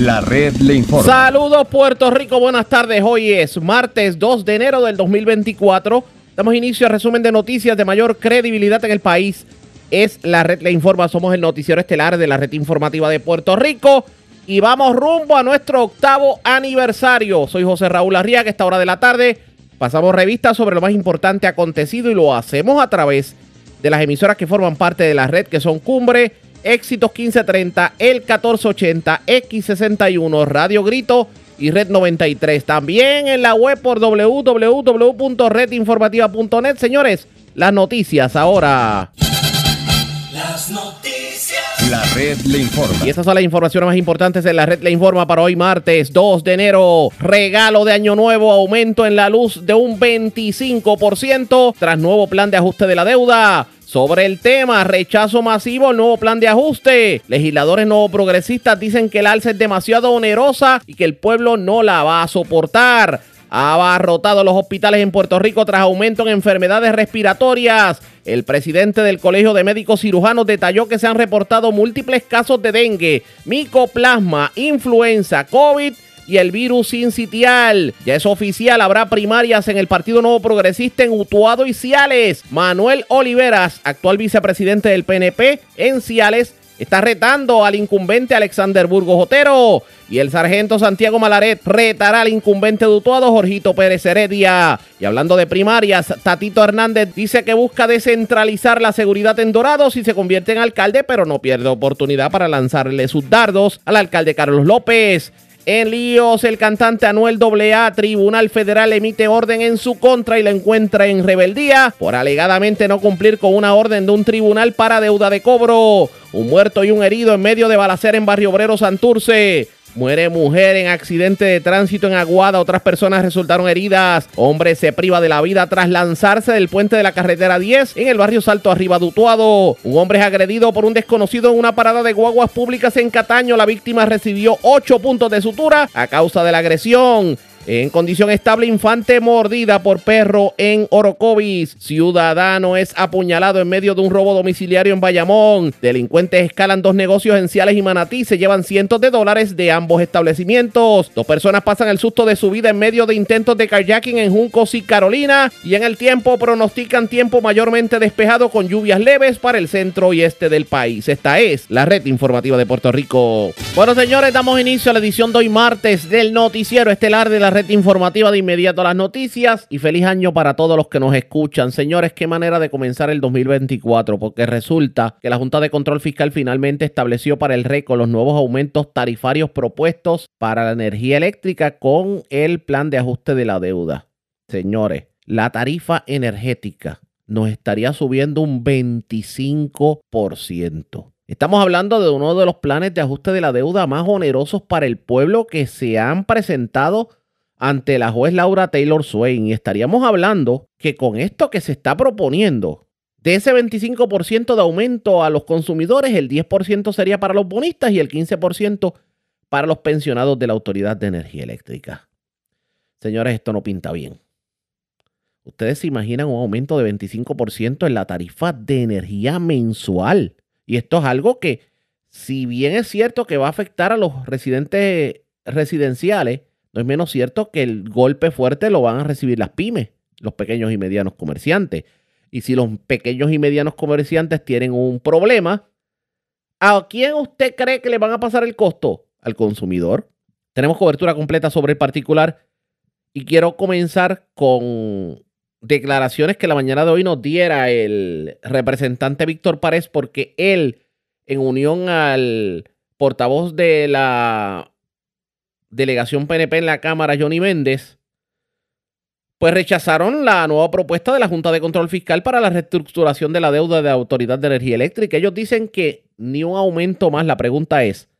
La red le informa. Saludos Puerto Rico, buenas tardes. Hoy es martes 2 de enero del 2024. Damos inicio al resumen de noticias de mayor credibilidad en el país. Es la red le informa. Somos el noticiero estelar de la red informativa de Puerto Rico. Y vamos rumbo a nuestro octavo aniversario. Soy José Raúl Arriaga. A esta hora de la tarde pasamos revistas sobre lo más importante acontecido y lo hacemos a través de las emisoras que forman parte de la red, que son Cumbre, Éxitos 1530, El 1480, X61, Radio Grito y Red 93. También en la web por www.redinformativa.net. Señores, las noticias ahora. Las noticias. La red le informa. Y estas son las informaciones más importantes de la red le informa para hoy martes 2 de enero. Regalo de año nuevo, aumento en la luz de un 25% tras nuevo plan de ajuste de la deuda. Sobre el tema, rechazo masivo nuevo plan de ajuste. Legisladores no progresistas dicen que el alza es demasiado onerosa y que el pueblo no la va a soportar. Ha abarrotado los hospitales en Puerto Rico tras aumento en enfermedades respiratorias. El presidente del Colegio de Médicos Cirujanos detalló que se han reportado múltiples casos de dengue, micoplasma, influenza, COVID y el virus incitial. Ya es oficial, habrá primarias en el Partido Nuevo Progresista en Utuado y Ciales. Manuel Oliveras, actual vicepresidente del PNP en Ciales, está retando al incumbente Alexander Burgos Otero. Y el sargento Santiago Malaret retará al incumbente de Utuado, Jorgito Pérez Heredia. Y hablando de primarias, Tatito Hernández dice que busca descentralizar la seguridad en Dorados y se convierte en alcalde, pero no pierde oportunidad para lanzarle sus dardos al alcalde Carlos López. En líos, el cantante Anuel AA, Tribunal Federal emite orden en su contra y la encuentra en rebeldía por alegadamente no cumplir con una orden de un tribunal para deuda de cobro. Un muerto y un herido en medio de balacer en Barrio Obrero Santurce. Muere mujer en accidente de tránsito en Aguada. Otras personas resultaron heridas. Hombre se priva de la vida tras lanzarse del puente de la carretera 10 en el barrio Salto Arriba Dutuado. Un hombre es agredido por un desconocido en una parada de guaguas públicas en Cataño. La víctima recibió 8 puntos de sutura a causa de la agresión. En condición estable, infante mordida por perro en Orocovis. Ciudadano es apuñalado en medio de un robo domiciliario en Bayamón. Delincuentes escalan dos negocios en Ciales y Manatí. Se llevan cientos de dólares de ambos establecimientos. Dos personas pasan el susto de su vida en medio de intentos de kayaking en Juncos y Carolina. Y en el tiempo pronostican tiempo mayormente despejado con lluvias leves para el centro y este del país. Esta es la red informativa de Puerto Rico. Bueno, señores, damos inicio a la edición de hoy martes del noticiero estelar de la red informativa de inmediato a las noticias y feliz año para todos los que nos escuchan. Señores, qué manera de comenzar el 2024, porque resulta que la Junta de Control Fiscal finalmente estableció para el récord los nuevos aumentos tarifarios propuestos para la energía eléctrica con el plan de ajuste de la deuda. Señores, la tarifa energética nos estaría subiendo un 25%. Estamos hablando de uno de los planes de ajuste de la deuda más onerosos para el pueblo que se han presentado ante la juez Laura Taylor Swain y estaríamos hablando que con esto que se está proponiendo, de ese 25% de aumento a los consumidores, el 10% sería para los bonistas y el 15% para los pensionados de la Autoridad de Energía Eléctrica. Señores, esto no pinta bien. Ustedes se imaginan un aumento de 25% en la tarifa de energía mensual. Y esto es algo que, si bien es cierto que va a afectar a los residentes residenciales, no es menos cierto que el golpe fuerte lo van a recibir las pymes, los pequeños y medianos comerciantes. Y si los pequeños y medianos comerciantes tienen un problema, ¿a quién usted cree que le van a pasar el costo? Al consumidor. Tenemos cobertura completa sobre el particular y quiero comenzar con declaraciones que la mañana de hoy nos diera el representante Víctor Párez porque él, en unión al portavoz de la delegación PNP en la Cámara, Johnny Méndez, pues rechazaron la nueva propuesta de la Junta de Control Fiscal para la reestructuración de la deuda de la Autoridad de Energía Eléctrica. Ellos dicen que ni un aumento más. La pregunta es,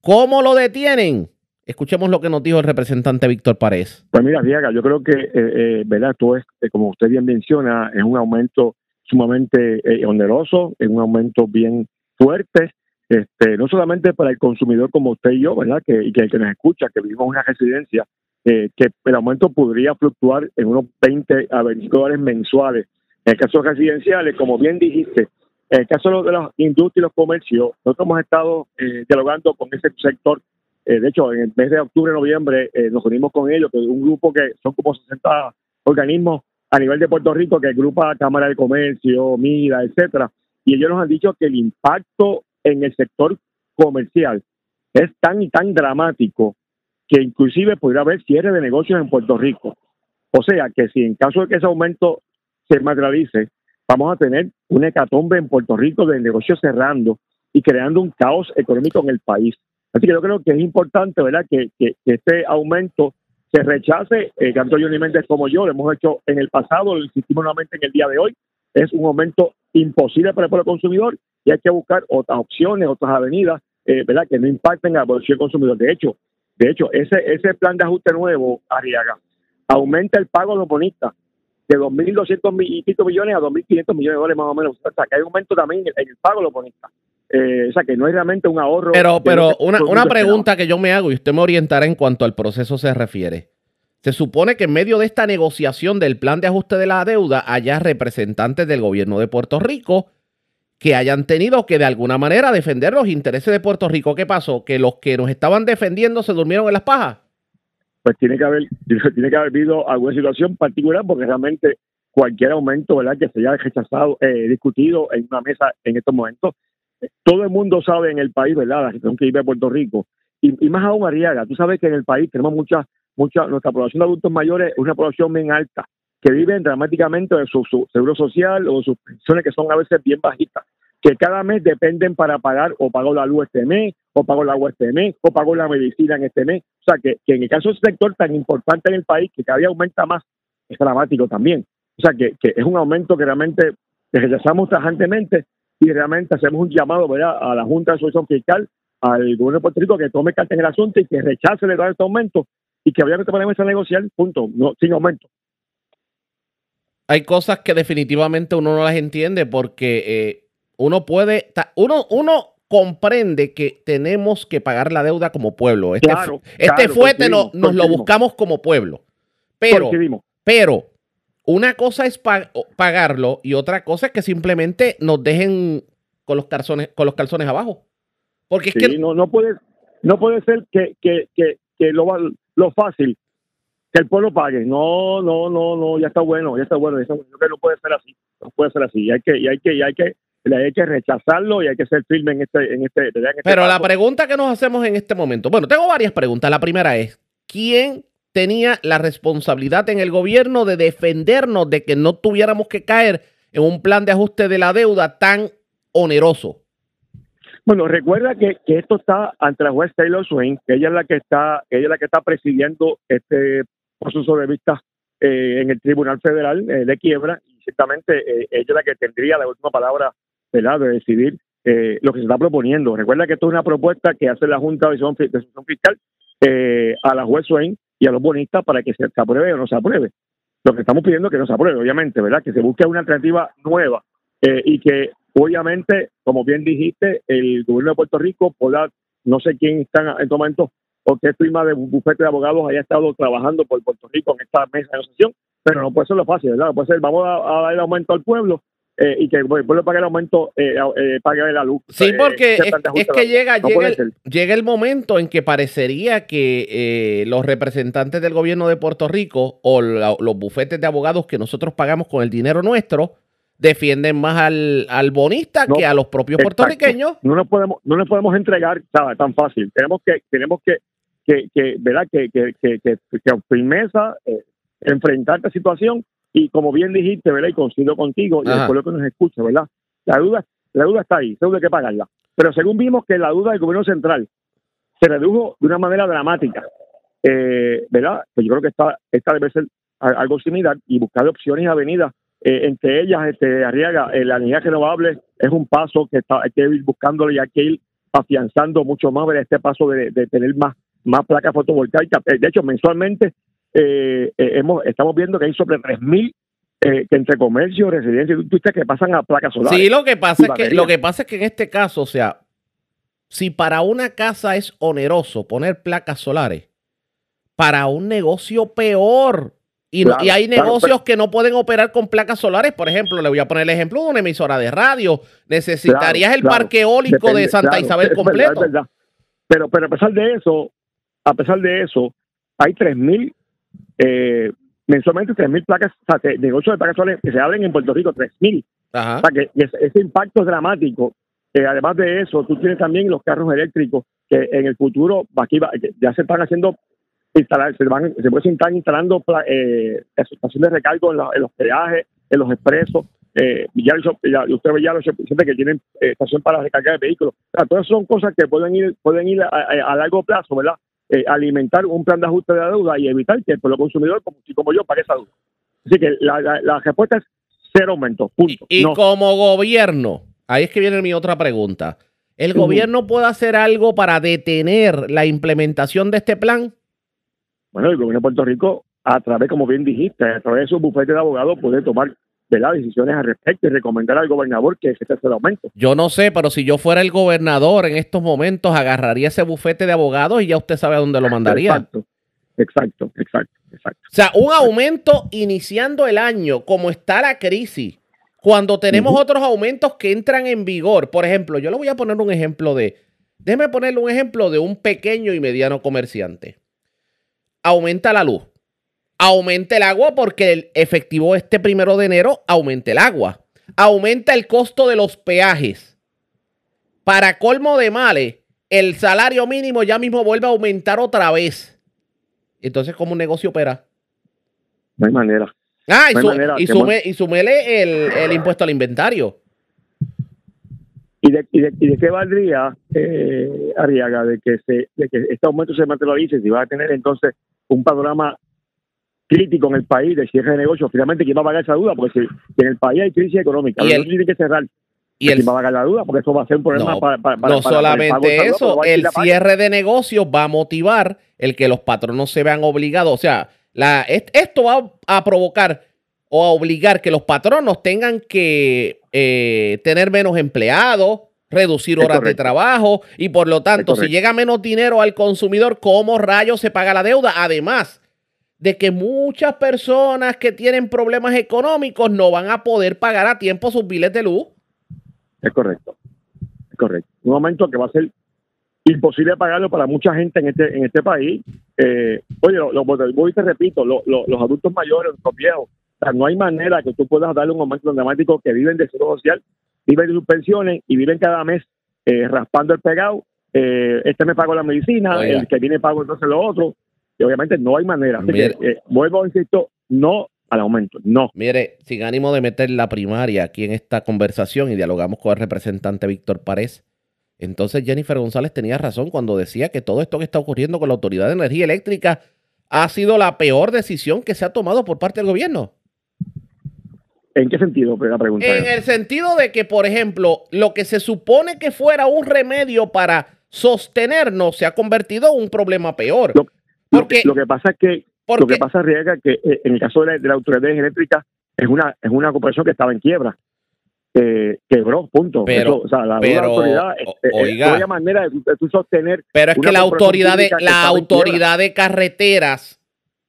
¿cómo lo detienen? Escuchemos lo que nos dijo el representante Víctor Párez. Pues mira, Diaga, yo creo que, eh, eh, ¿verdad? Tú es, eh, como usted bien menciona, es un aumento sumamente oneroso, es un aumento bien fuerte este, no solamente para el consumidor como usted y yo, ¿verdad? Que, que que nos escucha, que vivimos en una residencia, eh, que el aumento podría fluctuar en unos 20 a 25 dólares mensuales. En el caso residenciales, como bien dijiste, en el caso de las industrias y los comercios, nosotros hemos estado eh, dialogando con ese sector eh, de hecho, en el mes de octubre, noviembre, eh, nos unimos con ellos, que es un grupo que son como 60 organismos a nivel de Puerto Rico que agrupa Cámara de Comercio, MIDA, etcétera, y ellos nos han dicho que el impacto en el sector comercial es tan y tan dramático que inclusive podría haber cierre de negocios en Puerto Rico. O sea que si en caso de que ese aumento se materialice, vamos a tener una hecatombe en Puerto Rico de negocios cerrando y creando un caos económico en el país. Así que yo creo que es importante, ¿verdad?, que, este aumento se rechace. Eh, tanto Johnny Méndez como yo lo hemos hecho en el pasado, lo insistimos nuevamente en el día de hoy. Es un aumento imposible para el pueblo consumidor y hay que buscar otras opciones, otras avenidas, eh, ¿verdad?, que no impacten a la población consumidor. De hecho, de hecho, ese, ese plan de ajuste nuevo, Arriaga, aumenta el pago a los bonistas de 2.200 y pico millones a 2.500 millones de dólares más o menos. O sea, que hay un aumento también en el, pago a los bonistas. Eh, o sea, que no es realmente un ahorro. Pero, pero una, una pregunta que yo me hago y usted me orientará en cuanto al proceso se refiere. Se supone que en medio de esta negociación del plan de ajuste de la deuda haya representantes del gobierno de Puerto Rico que hayan tenido que de alguna manera defender los intereses de Puerto Rico. ¿Qué pasó? Que los que nos estaban defendiendo se durmieron en las pajas. Pues tiene que haber, tiene que haber habido alguna situación particular porque realmente cualquier aumento ¿verdad? que se haya rechazado, eh, discutido en una mesa en estos momentos, todo el mundo sabe en el país, ¿verdad? La situación que vive Puerto Rico. Y, más aún, Ariaga, tú sabes que en el país tenemos mucha, mucha, nuestra población de adultos mayores es una población bien alta, que viven dramáticamente de su, su seguro social o sus pensiones que son a veces bien bajitas que cada mes dependen para pagar o pago la luz este mes, o pago el agua este mes, o pago la medicina en este mes. O sea, que, en el caso de ese sector tan importante en el país, que cada día aumenta más, es dramático también. O sea, que, es un aumento que realmente rechazamos tajantemente y realmente hacemos un llamado a la Junta de Asociación Fiscal, al gobierno de Puerto Rico, que tome carta en el asunto y que rechace el este aumento y que obviamente podemos a negociar, punto, no, sin aumento hay cosas que definitivamente uno no las entiende porque eh, uno puede, uno, uno comprende que tenemos que pagar la deuda como pueblo. Este, este fuete nos lo buscamos como pueblo. Pero, pero una cosa es pagarlo y otra cosa es que simplemente nos dejen con los calzones, con los calzones abajo. Porque es que no, no puede, no puede ser que, que, que, que lo, lo fácil que el pueblo pague. No, no, no, no, ya está bueno, ya está bueno, ya está bueno. no puede ser así, no puede ser así. Y hay que, y hay que, y hay que hay que rechazarlo y hay que ser firme en este, en este, este Pero la pregunta que nos hacemos en este momento, bueno, tengo varias preguntas. La primera es, ¿quién tenía la responsabilidad en el gobierno de defendernos de que no tuviéramos que caer en un plan de ajuste de la deuda tan oneroso? Bueno, recuerda que, esto está ante la juez Taylor Swain, que ella es la que está, ella es la que está presidiendo este proceso de vista eh, en el Tribunal Federal eh, de quiebra y ciertamente eh, ella es la que tendría la última palabra ¿verdad? de decidir eh, lo que se está proponiendo. Recuerda que esto es una propuesta que hace la Junta de Decisión Fiscal eh, a la juez Swain y a los bonistas para que se apruebe o no se apruebe. Lo que estamos pidiendo es que no se apruebe, obviamente, ¿verdad? Que se busque una alternativa nueva eh, y que, obviamente, como bien dijiste, el gobierno de Puerto Rico pueda, no sé quién está en estos momentos o qué firma de bufete de abogados haya estado trabajando por Puerto Rico en esta mesa de negociación, pero no puede ser lo fácil, ¿verdad? No puede ser, vamos a, a dar aumento al pueblo eh, y que el pueblo pague el aumento, eh, eh, pague la luz. Sí, porque es, que llega, llega, el, llega, el, momento en que parecería que los representantes del gobierno de Puerto Rico o los bufetes de abogados que nosotros pagamos con el dinero nuestro defienden más al, al bonista que a los propios puertorriqueños. No nos podemos, no nos podemos entregar tan fácil. Tenemos que, tenemos que, que, que ¿verdad? Que, que, que, que, firmeza enfrentar esta situación y como bien dijiste, ¿verdad? Y coincido contigo, y después lo que nos escucha, ¿verdad? La duda, la duda está ahí, seguro hay que pagarla. Pero según vimos que la duda del gobierno central se redujo de una manera dramática, eh, ¿verdad? Pues yo creo que esta, esta debe ser algo similar y buscar opciones y avenidas. Eh, entre ellas, este, Arriaga, eh, la energía renovable es un paso que está, hay que ir buscándolo y hay que ir afianzando mucho más este paso de, de tener más, más placas fotovoltaicas. De hecho, mensualmente eh, eh, hemos, estamos viendo que hay sobre 3.000 eh, que entre comercio, residencia y que pasan a placas solares. Sí, lo que pasa es que lo que pasa es que en este caso, o sea, si para una casa es oneroso poner placas solares, para un negocio peor. Y, hay negocios que no pueden operar con placas solares. Por ejemplo, le voy a poner el ejemplo de una emisora de radio. Necesitarías el parque eólico de Santa Isabel completo. Pero, pero a pesar de eso, a pesar de eso, hay 3.000, eh, mensualmente 3.000 placas, o sea, que negocios de placas solares que se abren en Puerto Rico, 3.000. Ajá. O sea, que ese, ese impacto es dramático. Eh, además de eso, tú tienes también los carros eléctricos que en el futuro aquí va- ya se están haciendo instalar, se van, se pueden estar instalando eh, estaciones de recargo en, la- en los peajes, en los expresos. Eh, ya, ya- usted ve ya los que tienen eh, estación para recargar vehículos. O sea, todas son cosas que pueden ir, pueden ir a, a- a largo plazo, ¿verdad? Eh, alimentar un plan de ajuste de la deuda y evitar que el pueblo consumidor, como, como yo, pague esa deuda. Así que la, la, la respuesta es cero aumento, punto. y No. como gobierno, ahí es que viene mi otra pregunta. ¿El gobierno puede hacer algo para detener la implementación de este plan? Bueno, el gobierno de Puerto Rico, a través, como bien dijiste, a través de su bufete de abogados, puede tomar ¿verdad? decisiones al respecto y recomendar al gobernador que se el aumento. Yo no sé, pero si yo fuera el gobernador en estos momentos, agarraría ese bufete de abogados y ya usted sabe a dónde lo mandaría. Exacto, exacto, exacto, exacto. O sea, un aumento iniciando el año, como está la crisis, cuando tenemos otros aumentos que entran en vigor. Por ejemplo, yo le voy a poner un ejemplo de, déjeme ponerle un ejemplo de un pequeño y mediano comerciante. Aumenta la luz, aumenta el agua porque el efectivo este primero de enero aumenta el agua, aumenta el costo de los peajes. Para colmo de males, el salario mínimo ya mismo vuelve a aumentar otra vez. Entonces, ¿cómo un negocio opera? No hay manera. Ah, y, No su- manera y, sume- y sumele el, el impuesto al inventario. ¿Y de, y de, y de qué valdría, eh, Arriaga, de que, se, de que este aumento se materialice si va a tener entonces un panorama crítico en el país de cierre de negocios? Finalmente, ¿quién va a pagar esa duda? Porque si, en el país hay crisis económica, Y el- tienen que cerrar. Y el, ¿Quién va a pagar la duda? Porque eso va a ser un problema no, para, para- para- no para- el solamente eso, el cierre de negocios va a motivar el que los patronos se vean obligados. O sea, la, est- esto va a provocar o a obligar que los patronos tengan que eh, tener menos empleados, reducir horas de trabajo y por lo tanto, si llega menos dinero al consumidor, ¿cómo rayos se paga la deuda? Además de que muchas personas que tienen problemas económicos no van a poder pagar a tiempo sus biles de luz. Es correcto. Es correcto. Un aumento que va a ser imposible pagarlo para mucha gente en este en este país. Eh, oye, lo, lo, voy y te repito, lo- lo- los adultos mayores, los viejos, o sea, no hay manera que tú puedas darle un aumento dramático que viven de seguro social, viven de sus pensiones y viven cada mes eh, raspando el pegado. Eh, este me pago la medicina, Oiga. el que viene pago entonces lo otro. Y obviamente no hay manera. Así Mire. que, eh, vuelvo, insisto, no al aumento, no. Mire, sin ánimo de meter la primaria aquí en esta conversación y dialogamos con el representante Víctor Párez, entonces Jennifer González tenía razón cuando decía que todo esto que está ocurriendo con la Autoridad de Energía Eléctrica ha sido la peor decisión que se ha tomado por parte del gobierno. ¿En qué sentido? Pues, La pregunta En es. el sentido de que, por ejemplo, lo que se supone que fuera un remedio para sostenernos se ha convertido en un problema peor. Lo- Lo Porque, que, lo que pasa es que Lo que pasa, Riega, que eh, en el caso de la, de la Autoridad Eléctrica es una, es una corporación que estaba en quiebra. Eh, quebró, punto. Pero- Eso, o sea, la, pero, la autoridad, eh, eh, oiga. había manera de, de sostener. Pero es que la autoridad de la autoridad de carreteras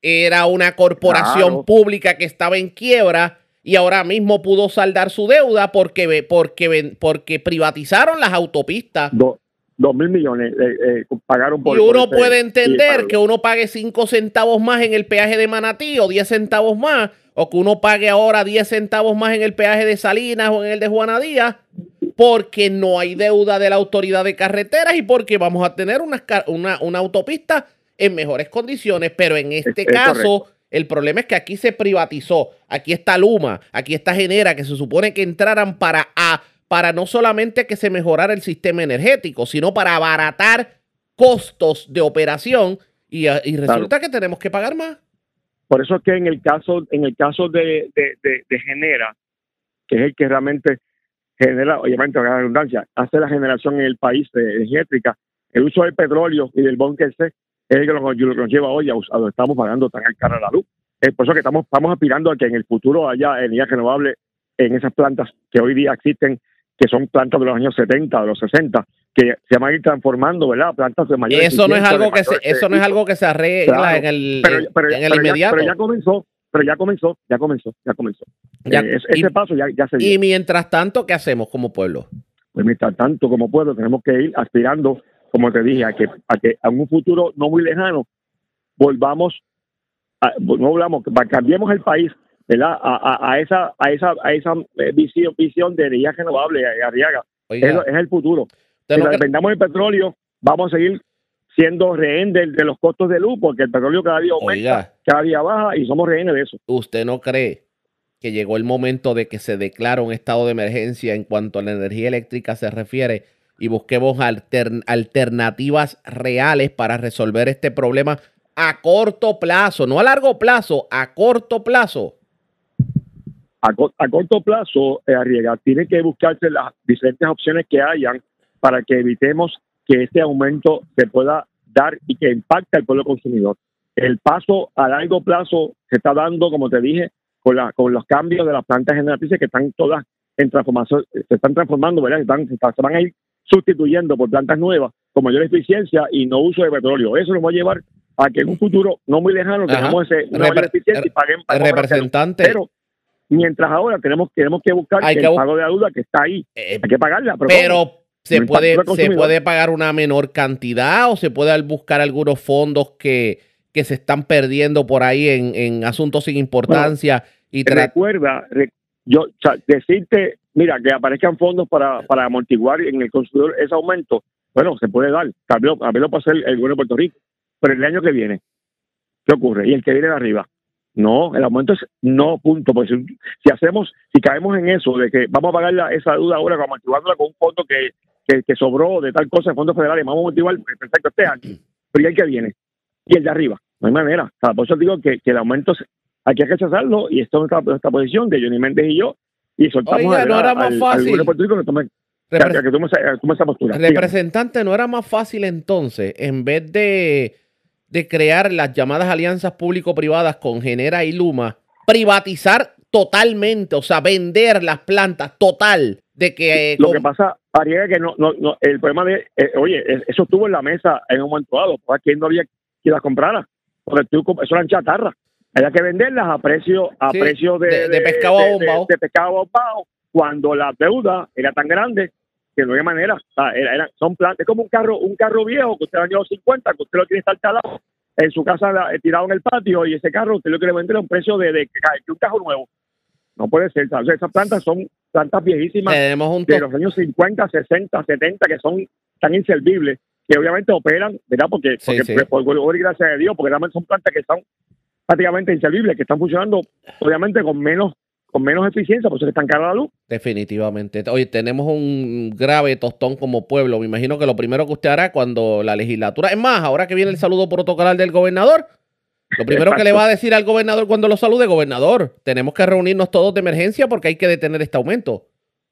era una corporación Claro. pública que estaba en quiebra y ahora mismo pudo saldar su deuda porque porque porque privatizaron las autopistas. Do- dos mil millones eh, eh, pagaron por y uno por ese- puede entender que uno pague 5 centavos más en el peaje de Manatí o 10 centavos más, o que uno pague ahora 10 centavos más en el peaje de Salinas o en el de Juana Díaz, porque no hay deuda de la autoridad de carreteras y porque vamos a tener car- una, una autopista en mejores condiciones. Pero en este Es- es caso, el problema es que aquí se privatizó. Aquí está Luma, aquí está Genera, que se supone que entraran para, a, para no solamente que se mejorara el sistema energético, sino para abaratar costos de operación y, y resulta que tenemos que pagar más. Por eso es que en el caso, en el caso de, de, de- de Genera, que es el que realmente genera, obviamente, la redundancia, hace la generación en el país eléctrica, el uso del petróleo y del bunker C es el que nos, lo que nos lleva hoy a, a donde estamos pagando tan cara la luz. Es por eso que estamos, estamos aspirando a que en el futuro haya energía renovable en esas plantas que hoy día existen, que son plantas de los años 70, de los 60, que se van a ir transformando, ¿verdad? Plantas de mayor Eso no es algo que se, eso no es algo que se arregla Claro, en el, pero, en, pero- en el pero ya- inmediato. pero ya comenzó, pero ya comenzó, ya comenzó, ya comenzó. Ya- Eh, y- ese paso ya, ya se dio. y mientras tanto, ¿qué hacemos como pueblo? Pues mientras tanto, como pueblo, tenemos que ir aspirando como te dije, a que, a que en un futuro no muy lejano volvamos, a, no hablamos, cambiemos el país ¿verdad? A, a, esa a esa a esa eh, visión, visión de energía renovable, Arriaga. es, el futuro. Si dependamos del petróleo, vamos a seguir siendo rehén de, los costos de luz, porque el petróleo cada día aumenta, cada día baja y somos rehenes de eso. ¿Usted no cree que llegó el momento de que se declara un estado de emergencia en cuanto a la energía eléctrica se refiere y busquemos alternativas reales para resolver este problema a corto plazo, no a largo plazo, a corto plazo? A, corto plazo, eh, Arriega, tiene que buscarse las diferentes opciones que hayan para que evitemos que este aumento se pueda dar y que impacte al pueblo consumidor. El paso a largo plazo se está dando, como te dije, con, la, con los cambios de las plantas generatrices que están todas en transformación, se están transformando, ¿verdad? Se, se, van a ir sustituyendo por plantas nuevas con mayor eficiencia y no uso de petróleo. Eso nos va a llevar a que en un futuro no muy lejano tengamos ese mayor eficiencia y paguen representante. Pero mientras ahora tenemos, tenemos que buscar el pago de la deuda que está ahí. Eh, Hay que pagarla. Pero, se, puede, se puede pagar una menor cantidad o se puede buscar algunos fondos que, que se están perdiendo por ahí en, en asuntos sin importancia. y recuerda, yo decirte, mira, que aparezcan fondos para, para amortiguar en el consumidor ese aumento, bueno, se puede dar. También, lo puede hacer el gobierno de Puerto Rico. Pero el año que viene, ¿qué ocurre? Y el que viene de arriba, no, el aumento es no, punto. Pues si, hacemos, si caemos en eso de que vamos a pagar esa deuda ahora, vamos activándola con un fondo que, que, sobró de tal cosa, fondos federales, vamos a motivar, pues, perfecto, este año. Pero ¿y el que viene? Y el de arriba. No hay manera. por eso digo que, el aumento hay que rechazarlo y esto es nuestra, posición de Johnny Méndez y yo. Y soltamos Oiga, no era más fácil. postura. Representante, ¿no era más fácil entonces, en vez de de crear las llamadas alianzas público-privadas con Genera y Luma, privatizar totalmente, o sea, vender las plantas total de que... Eh, Lo que pasa, Ariel, que no, no, no, el problema de, eh, oye, eso estuvo en la mesa en un momento dado, pues aquí no había quien las comprara, porque tú, eso eran chatarra, había que venderlas a precio, a precio de, de, pescado bombado. De, pescado bombado, cuando la deuda era tan grande que no hay manera. son plantas, es como un carro, un carro viejo que usted año 50, que usted lo tiene instalado en su casa eh, tirado en el patio y ese carro usted lo quiere vender a un precio de, de, un carro nuevo. No puede ser. esas plantas son plantas viejísimas de los años 50, 60, 70 que son tan inservibles que obviamente operan, ¿verdad? Porque, porque pues, por, gracias a Dios, porque realmente son plantas que son prácticamente inservibles, que están funcionando obviamente con menos con menos eficiencia, por eso están cara la luz. Definitivamente. Oye, tenemos un grave tostón como pueblo. Me imagino que lo primero que usted hará cuando la legislatura, es más, ahora que viene el saludo protocolar del gobernador, lo primero que le va a decir al gobernador cuando lo salude, gobernador, tenemos que reunirnos todos de emergencia porque hay que detener este aumento.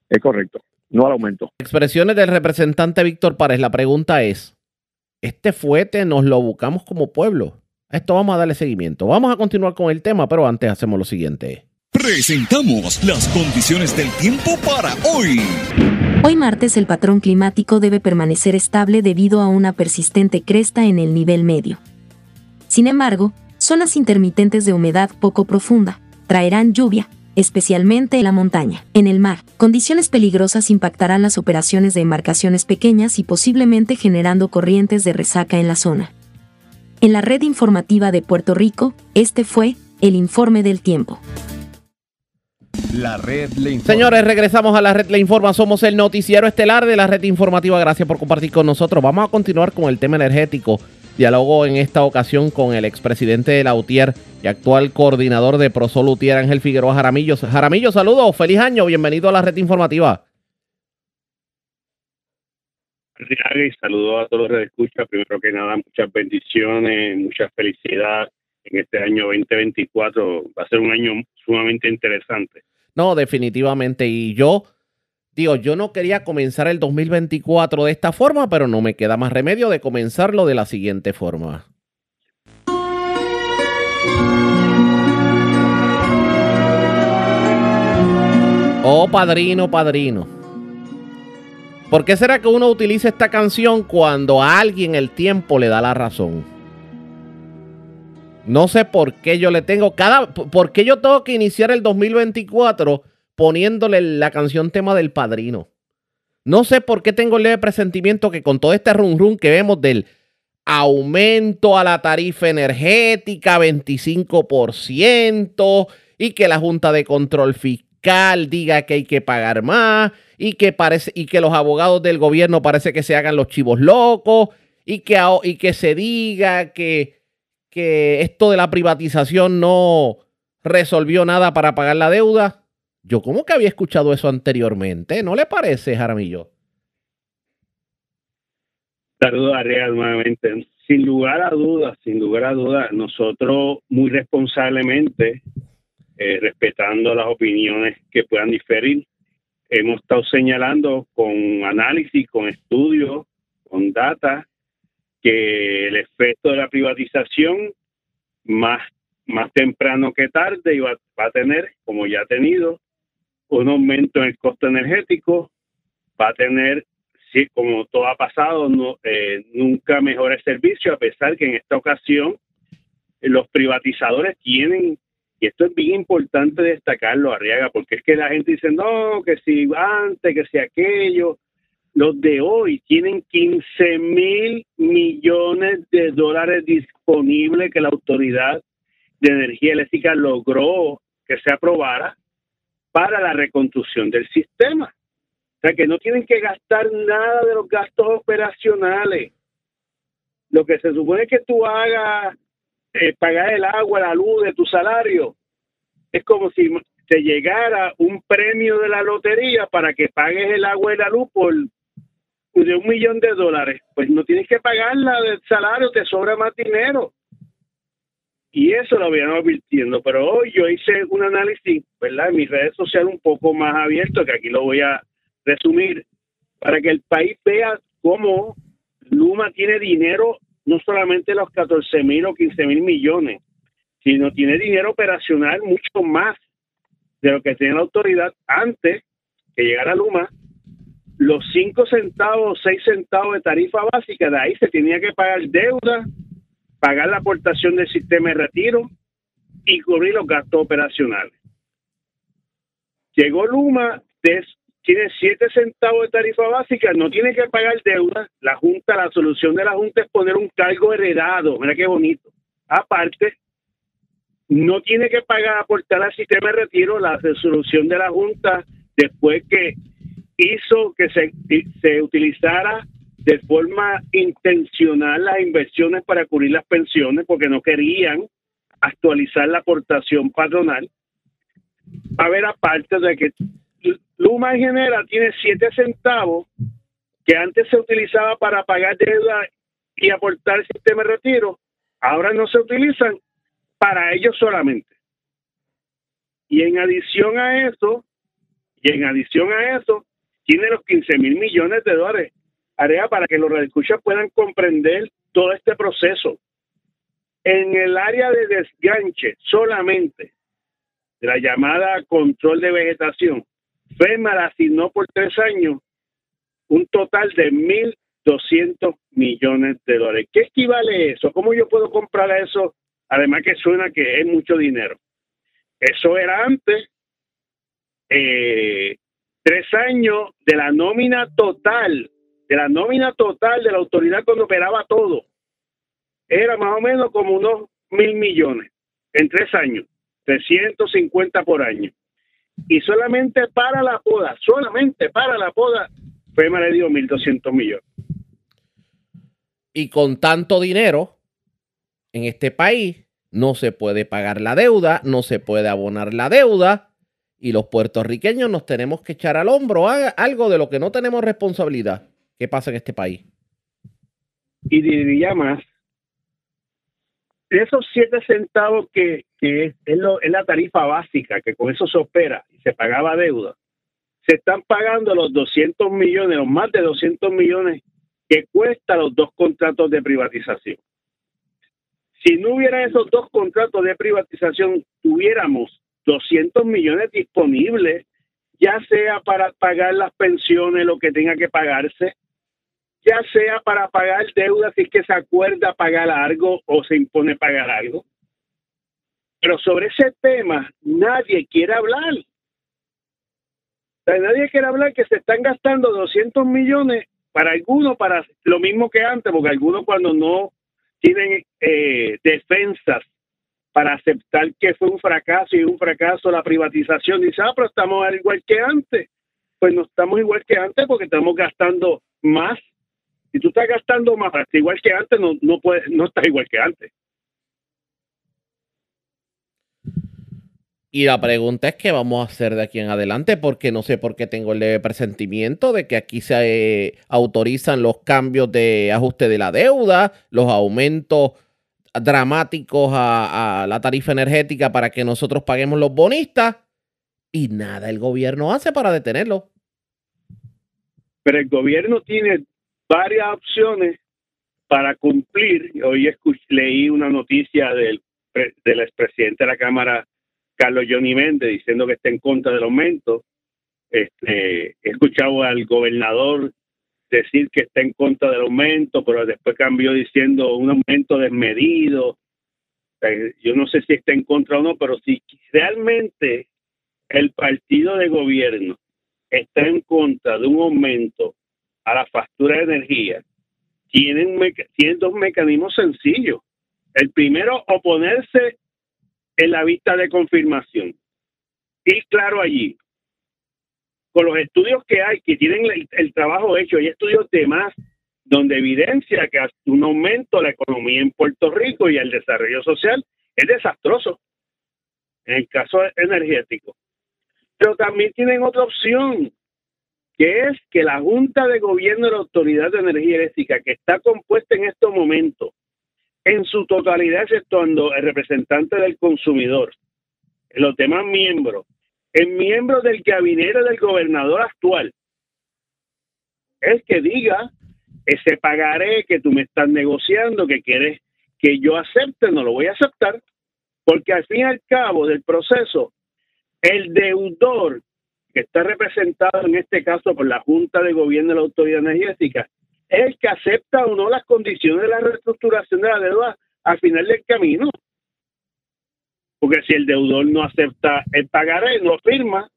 Es correcto, no al aumento. Expresiones del representante Víctor Párez. La pregunta es, ¿este fuete nos lo buscamos como pueblo? A esto vamos a darle seguimiento. Vamos a continuar con el tema, pero antes hacemos lo siguiente. Presentamos las condiciones del tiempo para hoy. Hoy martes el patrón climático debe permanecer estable debido a una persistente cresta en el nivel medio. Sin embargo, zonas intermitentes de humedad poco profunda traerán lluvia, especialmente en la montaña. En el mar, condiciones peligrosas impactarán las operaciones de embarcaciones pequeñas y posiblemente generando corrientes de resaca en la zona. En la red informativa de Puerto Rico, este fue el informe del tiempo. La red le informa. Señores, regresamos a la red le informa. Somos el noticiero estelar de la red informativa. Gracias por compartir con nosotros. Vamos a continuar con el tema energético. Diálogo en esta ocasión con el expresidente de la UTIER y actual coordinador de Prosol UTIER, Ángel Figueroa Jaramillo. Jaramillo, saludos, feliz año, bienvenido a la red informativa. Saludos a todos los que escuchan. Primero que nada, muchas bendiciones, mucha felicidad en este año 2024. Va a ser un año sumamente interesante. No, definitivamente. Y yo, digo, yo no quería comenzar el 2024 de esta forma, pero no me queda más remedio de comenzarlo de la siguiente forma. Oh, padrino, padrino. ¿Por qué será que uno utiliza esta canción cuando a alguien el tiempo le da la razón? No sé por qué yo le tengo cada. ¿Por qué yo tengo que iniciar el 2024 poniéndole la canción tema del padrino? No sé por qué tengo el leve presentimiento que con todo este rum rum que vemos del aumento a la tarifa energética 25% y que la Junta de Control Fiscal diga que hay que pagar más y que parece y que los abogados del gobierno parece que se hagan los chivos locos y que, y que se diga que, que esto de la privatización no resolvió nada para pagar la deuda. Yo como que había escuchado eso anteriormente, ¿no le parece, Jaramillo? Saludos, Ariel, nuevamente. Sin lugar a dudas, sin lugar a dudas, nosotros muy responsablemente, eh, respetando las opiniones que puedan diferir, hemos estado señalando con análisis, con estudios, con data, que el efecto de la privatización más, más temprano que tarde va, a tener, como ya ha tenido, un aumento en el costo energético, va a tener, sí, como todo ha pasado, no, eh, nunca mejora el servicio, a pesar que en esta ocasión los privatizadores tienen, y esto es bien importante destacarlo, Arriaga, porque es que la gente dice, no, que si antes, que si aquello, los de hoy tienen 15 mil millones de dólares disponibles que la Autoridad de Energía Eléctrica logró que se aprobara para la reconstrucción del sistema. O sea que no tienen que gastar nada de los gastos operacionales. Lo que se supone que tú hagas, eh, pagar el agua, la luz de tu salario, es como si te llegara un premio de la lotería para que pagues el agua y la luz por de un millón de dólares. Pues no tienes que pagarla del salario, te sobra más dinero y eso lo habían advirtiendo. Pero hoy yo hice un análisis, ¿verdad? En mis redes sociales un poco más abierto, que aquí lo voy a resumir, para que el país vea cómo Luma tiene dinero, no solamente los 14 mil o 15 mil millones, sino tiene dinero operacional mucho más de lo que tenía la autoridad antes que llegara Luma. Los 5 centavos, 6 centavos de tarifa básica, de ahí se tenía que pagar deuda, pagar la aportación del sistema de retiro y cubrir los gastos operacionales. Llegó Luma, tiene 7 centavos de tarifa básica, no tiene que pagar deuda. La Junta, la solución de la Junta es poner un cargo heredado. Mira qué bonito. Aparte, no tiene que pagar aportar al sistema de retiro. La resolución de la Junta, después que hizo que se, se utilizara de forma intencional las inversiones para cubrir las pensiones porque no querían actualizar la aportación patronal. A ver, aparte de que Luma en general tiene 7 centavos que antes se utilizaba para pagar deuda y aportar el sistema de retiro, ahora no se utilizan para ellos solamente. Y en adición a eso, y en adición a eso, tiene los 15 mil millones de dólares área para que los radioescuchas puedan comprender todo este proceso. En el área de desganche solamente de la llamada control de vegetación, FEMA la asignó por tres años un total de 1.200 millones de dólares. ¿Qué equivale eso? ¿Cómo yo puedo comprar eso? Además que suena que es mucho dinero. Eso era antes eh, tres años de la nómina total de la nómina total de la autoridad cuando operaba todo, era más o menos como unos mil millones en tres años, 350 por año. Y solamente para la poda, solamente para la poda, FEMA le dio 1.200 millones. Y con tanto dinero en este país, no se puede pagar la deuda, no se puede abonar la deuda, y los puertorriqueños nos tenemos que echar al hombro algo de lo que no tenemos responsabilidad. ¿Qué pasa en este país? Y diría más, esos siete centavos que, es, la tarifa básica, que con eso se opera y se pagaba deuda, se están pagando los 200 millones, los más de 200 millones que cuesta los dos contratos de privatización. Si no hubiera esos dos contratos de privatización, tuviéramos 200 millones disponibles, ya sea para pagar las pensiones, lo que tenga que pagarse, ya sea para pagar deudas si es que se acuerda pagar algo o se impone pagar algo. Pero sobre ese tema nadie quiere hablar. nadie quiere hablar que se están gastando 200 millones para algunos, para lo mismo que antes, porque algunos cuando no tienen eh, defensas para aceptar que fue un fracaso y un fracaso la privatización, dice, ah, pero estamos igual que antes. Pues no estamos igual que antes porque estamos gastando más. Si tú estás gastando más, igual que antes, no, no, puede, no estás igual que antes. Y la pregunta es qué vamos a hacer de aquí en adelante, porque no sé por qué tengo el presentimiento de que aquí se eh, autorizan los cambios de ajuste de la deuda, los aumentos dramáticos a, la tarifa energética para que nosotros paguemos los bonistas y nada el gobierno hace para detenerlo. Pero el gobierno tiene varias opciones para cumplir. Hoy leí una noticia del, del expresidente de la Cámara Carlos Johnny Méndez diciendo que está en contra del aumento. Este, he escuchado al gobernador decir que está en contra del aumento, pero después cambió diciendo un aumento desmedido. Yo no sé si está en contra o no, pero si realmente el partido de gobierno está en contra de un aumento a la factura de energía, tienen, tienen dos mecanismos sencillos. El primero, oponerse en la vista de confirmación. Y claro allí, con los estudios que hay, que tienen el, trabajo hecho, hay estudios de más donde evidencia que un aumento de la economía en Puerto Rico y el desarrollo social es desastroso en el caso energético. Pero también tienen otra opción, que es que la Junta de Gobierno de la Autoridad de Energía Eléctrica, que está compuesta en estos momentos en su totalidad, exceptuando el representante del consumidor, los demás miembros, el miembro del gabinete del gobernador actual, es que diga ese pagaré que tú me estás negociando, que quieres que yo acepte, no lo voy a aceptar, porque al fin y al cabo del proceso, el deudor que está representado en este caso por la Junta de Gobierno de la Autoridad Energética es el que acepta o no las condiciones de la reestructuración de la deuda al final del camino. Porque si el deudor no acepta el pagaré, no firma,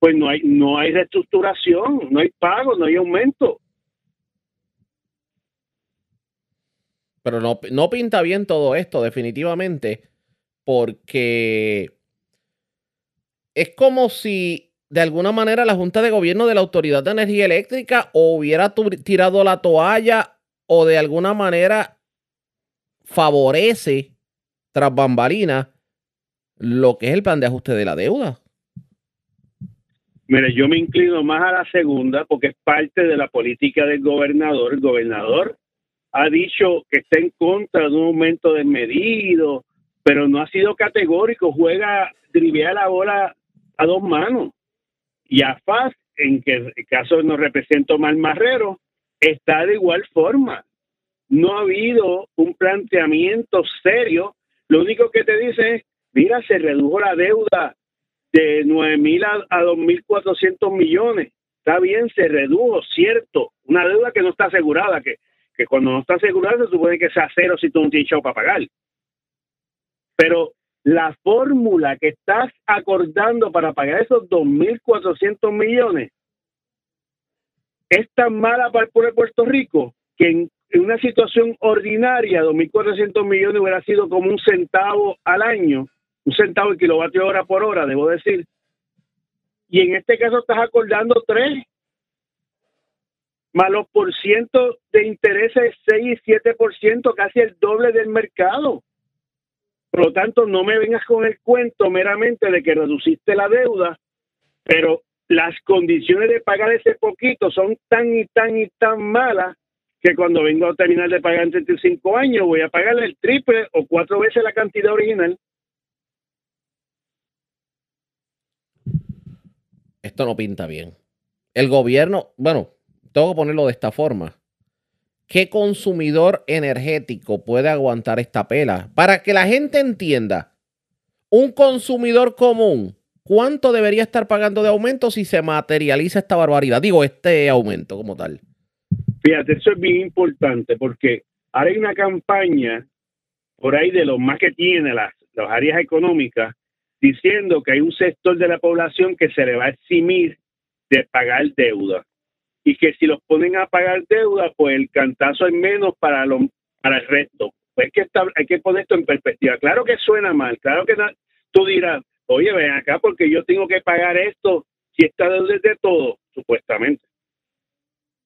pues no hay, no hay reestructuración, no hay pago, no hay aumento. Pero no, no pinta bien todo esto, definitivamente, porque es como si de alguna manera la Junta de Gobierno de la Autoridad de Energía Eléctrica hubiera tirado la toalla o de alguna manera favorece tras bambalinas lo que es el plan de ajuste de la deuda. Mire, yo me inclino más a la segunda porque es parte de la política del gobernador. El gobernador ha dicho que está en contra de un aumento desmedido, pero no ha sido categórico, juega, drivea la bola a dos manos. Y AFAS, en que el caso nos representa mal Marrero, está de igual forma. No ha habido un planteamiento serio. Lo único que te dice es, mira, se redujo la deuda de 9 mil a, a 2.400 millones. Está bien, se redujo, cierto. Una deuda que no está asegurada, que, que cuando no está asegurada se supone que sea cero si tú no tienes para pagar. Pero la fórmula que estás acordando para pagar esos 2.400 millones es tan mala para el pueblo de Puerto Rico que en, una situación ordinaria 2.400 millones hubiera sido como un centavo al año, un centavo de kilovatio hora por hora, debo decir. Y en este caso estás acordando tres, más los por ciento de intereses 6 y 7%, casi el doble del mercado. Por lo tanto, no me vengas con el cuento meramente de que reduciste la deuda, pero las condiciones de pagar ese poquito son tan y tan y tan malas que cuando vengo a terminar de pagar en 35 años voy a pagarle el triple o cuatro veces la cantidad original. Esto no pinta bien. El gobierno, bueno, tengo que ponerlo de esta forma. ¿Qué consumidor energético puede aguantar esta pela? Para que la gente entienda, un consumidor común, ¿cuánto debería estar pagando de aumento si se materializa esta barbaridad? Digo, este aumento como tal. Fíjate, eso es bien importante porque ahora hay una campaña por ahí de los más que tiene las, las áreas económicas diciendo que hay un sector de la población que se le va a eximir de pagar deuda y que si los ponen a pagar deuda, pues el cantazo es menos para, lo, para el resto. Pues que hay que poner esto en perspectiva. Claro que suena mal, claro que tú dirás, oye, ven acá porque yo tengo que pagar esto si está desde todo, supuestamente.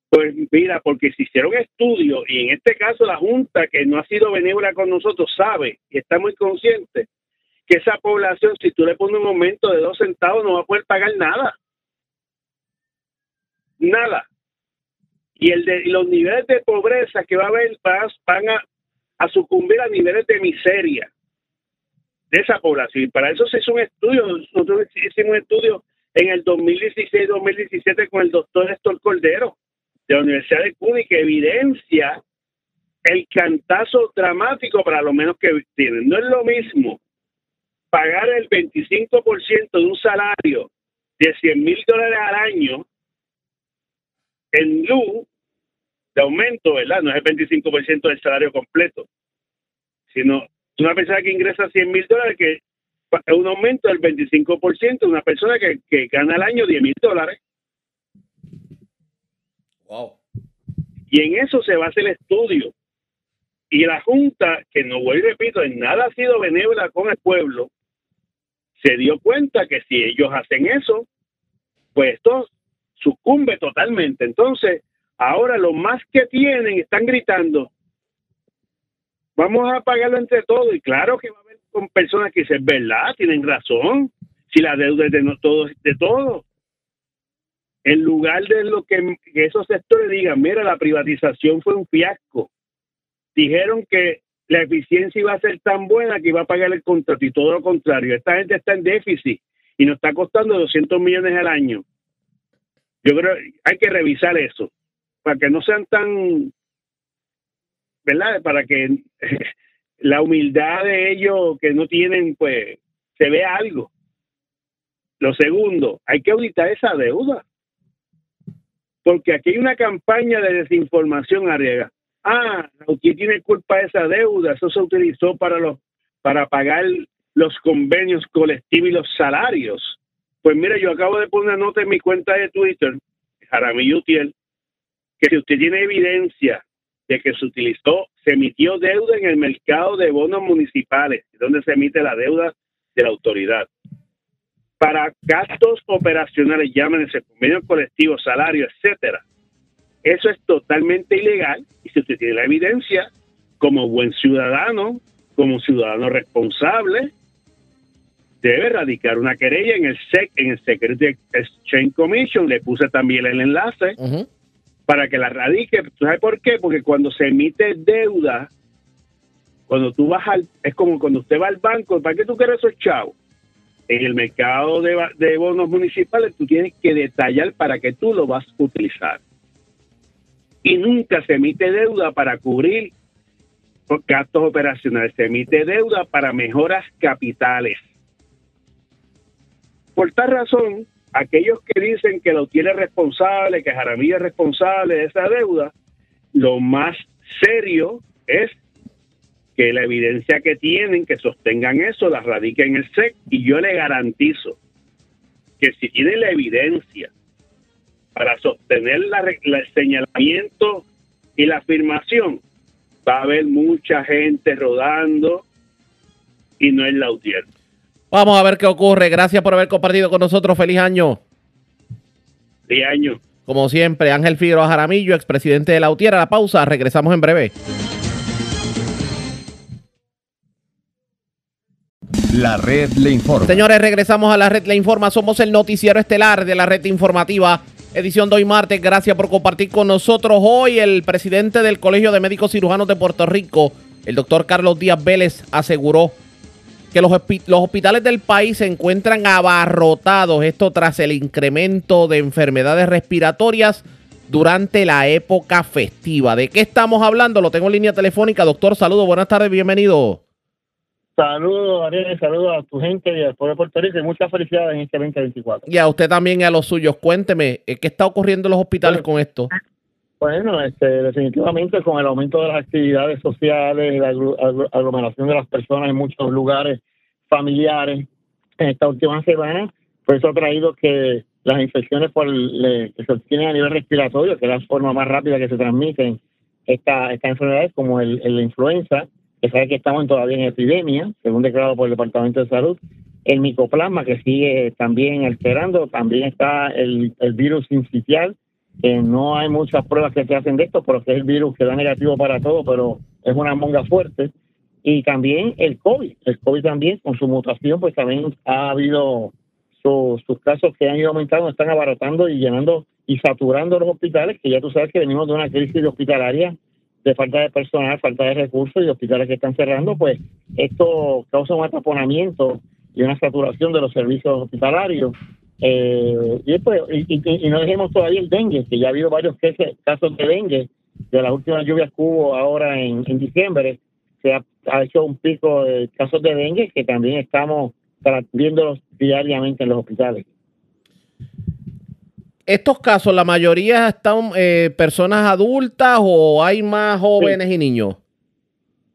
Pues mira, porque se hicieron estudios y en este caso la Junta, que no ha sido benévola con nosotros, sabe y está muy consciente que esa población, si tú le pones un aumento de dos centavos, no va a poder pagar nada. Nada. Y el de los niveles de pobreza que va a haber van a, a sucumbir a niveles de miseria de esa población. Y para eso se hizo un estudio. Nosotros hicimos un estudio en el 2016-2017 con el doctor Héctor Cordero de la Universidad de Cuba que evidencia el cantazo dramático para lo menos que tienen. No es lo mismo pagar el 25% de un salario de 100 mil dólares al año en luz de aumento, ¿verdad? No es el 25% del salario completo, sino una persona que ingresa 100 mil dólares que es un aumento del 25%, una persona que, que gana al año 10 mil dólares. Wow. Y en eso se basa el estudio. Y la Junta, que no voy y repito, en nada ha sido benévola con el pueblo, se dio cuenta que si ellos hacen eso, pues esto sucumbe totalmente. Entonces, ahora los más que tienen están gritando, vamos a pagarlo entre todos. Y claro que va a haber con personas que dicen, verdad, tienen razón, si la deuda es de no todos, de. En lugar de lo que, esos sectores digan, mira, la privatización fue un fiasco. Dijeron que la eficiencia iba a ser tan buena que iba a pagar el contrato y todo lo contrario. Esta gente está en déficit y nos está costando 200 millones al año. Yo creo hay que revisar eso para que no sean tan, ¿verdad? Para que la humildad de ellos que no tienen, pues, se vea algo. Lo segundo, hay que auditar esa deuda. Porque aquí hay una campaña de desinformación, Arriega. Ah, ¿quién tiene culpa de esa deuda? Eso se utilizó para los para pagar los convenios colectivos y los salarios. Pues mira, yo acabo de poner una nota en mi cuenta de Twitter, Jaramillo Utiel, que si usted tiene evidencia de que se utilizó, se emitió deuda en el mercado de bonos municipales, donde se emite la deuda de la autoridad. Para gastos operacionales, llámense convenio colectivo, salario, etcétera. Eso es totalmente ilegal y si usted tiene la evidencia, como buen ciudadano, como ciudadano responsable, debe radicar una querella en el SEC, en el Security Exchange Commission. Le puse también el enlace para que la radique. ¿Sabes por qué? Porque cuando se emite deuda, cuando tú vas al, es como cuando usted va al banco, ¿para qué tú quieres esos chavos? En el mercado de, de bonos municipales tú tienes que detallar para qué tú lo vas a utilizar. Y nunca se emite deuda para cubrir gastos operacionales, se emite deuda para mejoras capitales. Por tal razón, aquellos que dicen que lo tiene responsable, que Jaramillo es responsable de esa deuda, lo más serio es que la evidencia que tienen, que sostengan eso, la radiquen en el SEC y yo le garantizo que si tienen la evidencia para sostener la, el señalamiento y la afirmación, va a haber mucha gente rodando y no es la audiencia. Vamos a ver qué ocurre. Gracias por haber compartido con nosotros. Feliz año. Feliz año. Como siempre, Ángel Figueroa Jaramillo, expresidente de la UTIER. A la pausa, regresamos en breve. La red le informa. Señores, regresamos a la red le informa. Somos el noticiero estelar de la red informativa. Edición de hoy martes. Gracias por compartir con nosotros hoy. El presidente del Colegio de Médicos Cirujanos de Puerto Rico, el doctor Carlos Díaz Vélez, aseguró que los, los hospitales del país se encuentran abarrotados, esto tras el incremento de enfermedades respiratorias durante la época festiva. ¿De qué estamos hablando? Lo tengo en línea telefónica. Doctor, saludos, buenas tardes, bienvenido. Saludos, Ariel, saludos a tu gente y al pueblo de Puerto Rico y muchas felicidades en este 2024. Y a usted también y a los suyos. Cuénteme, ¿qué está ocurriendo en los hospitales con esto? Bueno, este, definitivamente con el aumento de las actividades sociales, la aglomeración de las personas en muchos lugares familiares, en esta última semana, pues eso ha traído que las infecciones por que se obtienen a nivel respiratorio, que es la forma más rápida que se transmiten esta, estas enfermedades, como el, la influenza, que sabe que estamos todavía en epidemia, según declarado por el Departamento de Salud, el micoplasma, que sigue también alterando, también está el, el virus incitial, que no hay muchas pruebas que se hacen de esto, pero que es el virus que da negativo para todo, pero es una monga fuerte. Y también el COVID, el COVID también con su mutación, pues también ha habido sus casos que han ido aumentando, están abaratando y llenando y saturando los hospitales, que ya tú sabes que venimos de una crisis hospitalaria de falta de personal, falta de recursos y hospitales que están cerrando, pues esto causa un ataponamiento y una saturación de los servicios hospitalarios. Eh, y, pues, y, no dejemos todavía el dengue, que ya ha habido varios casos de dengue de las últimas lluvias que hubo ahora en, diciembre. Se ha, hecho un pico de casos de dengue que también estamos viéndolos diariamente en los hospitales. ¿Estos casos, la mayoría están eh, personas adultas o hay más jóvenes y niños?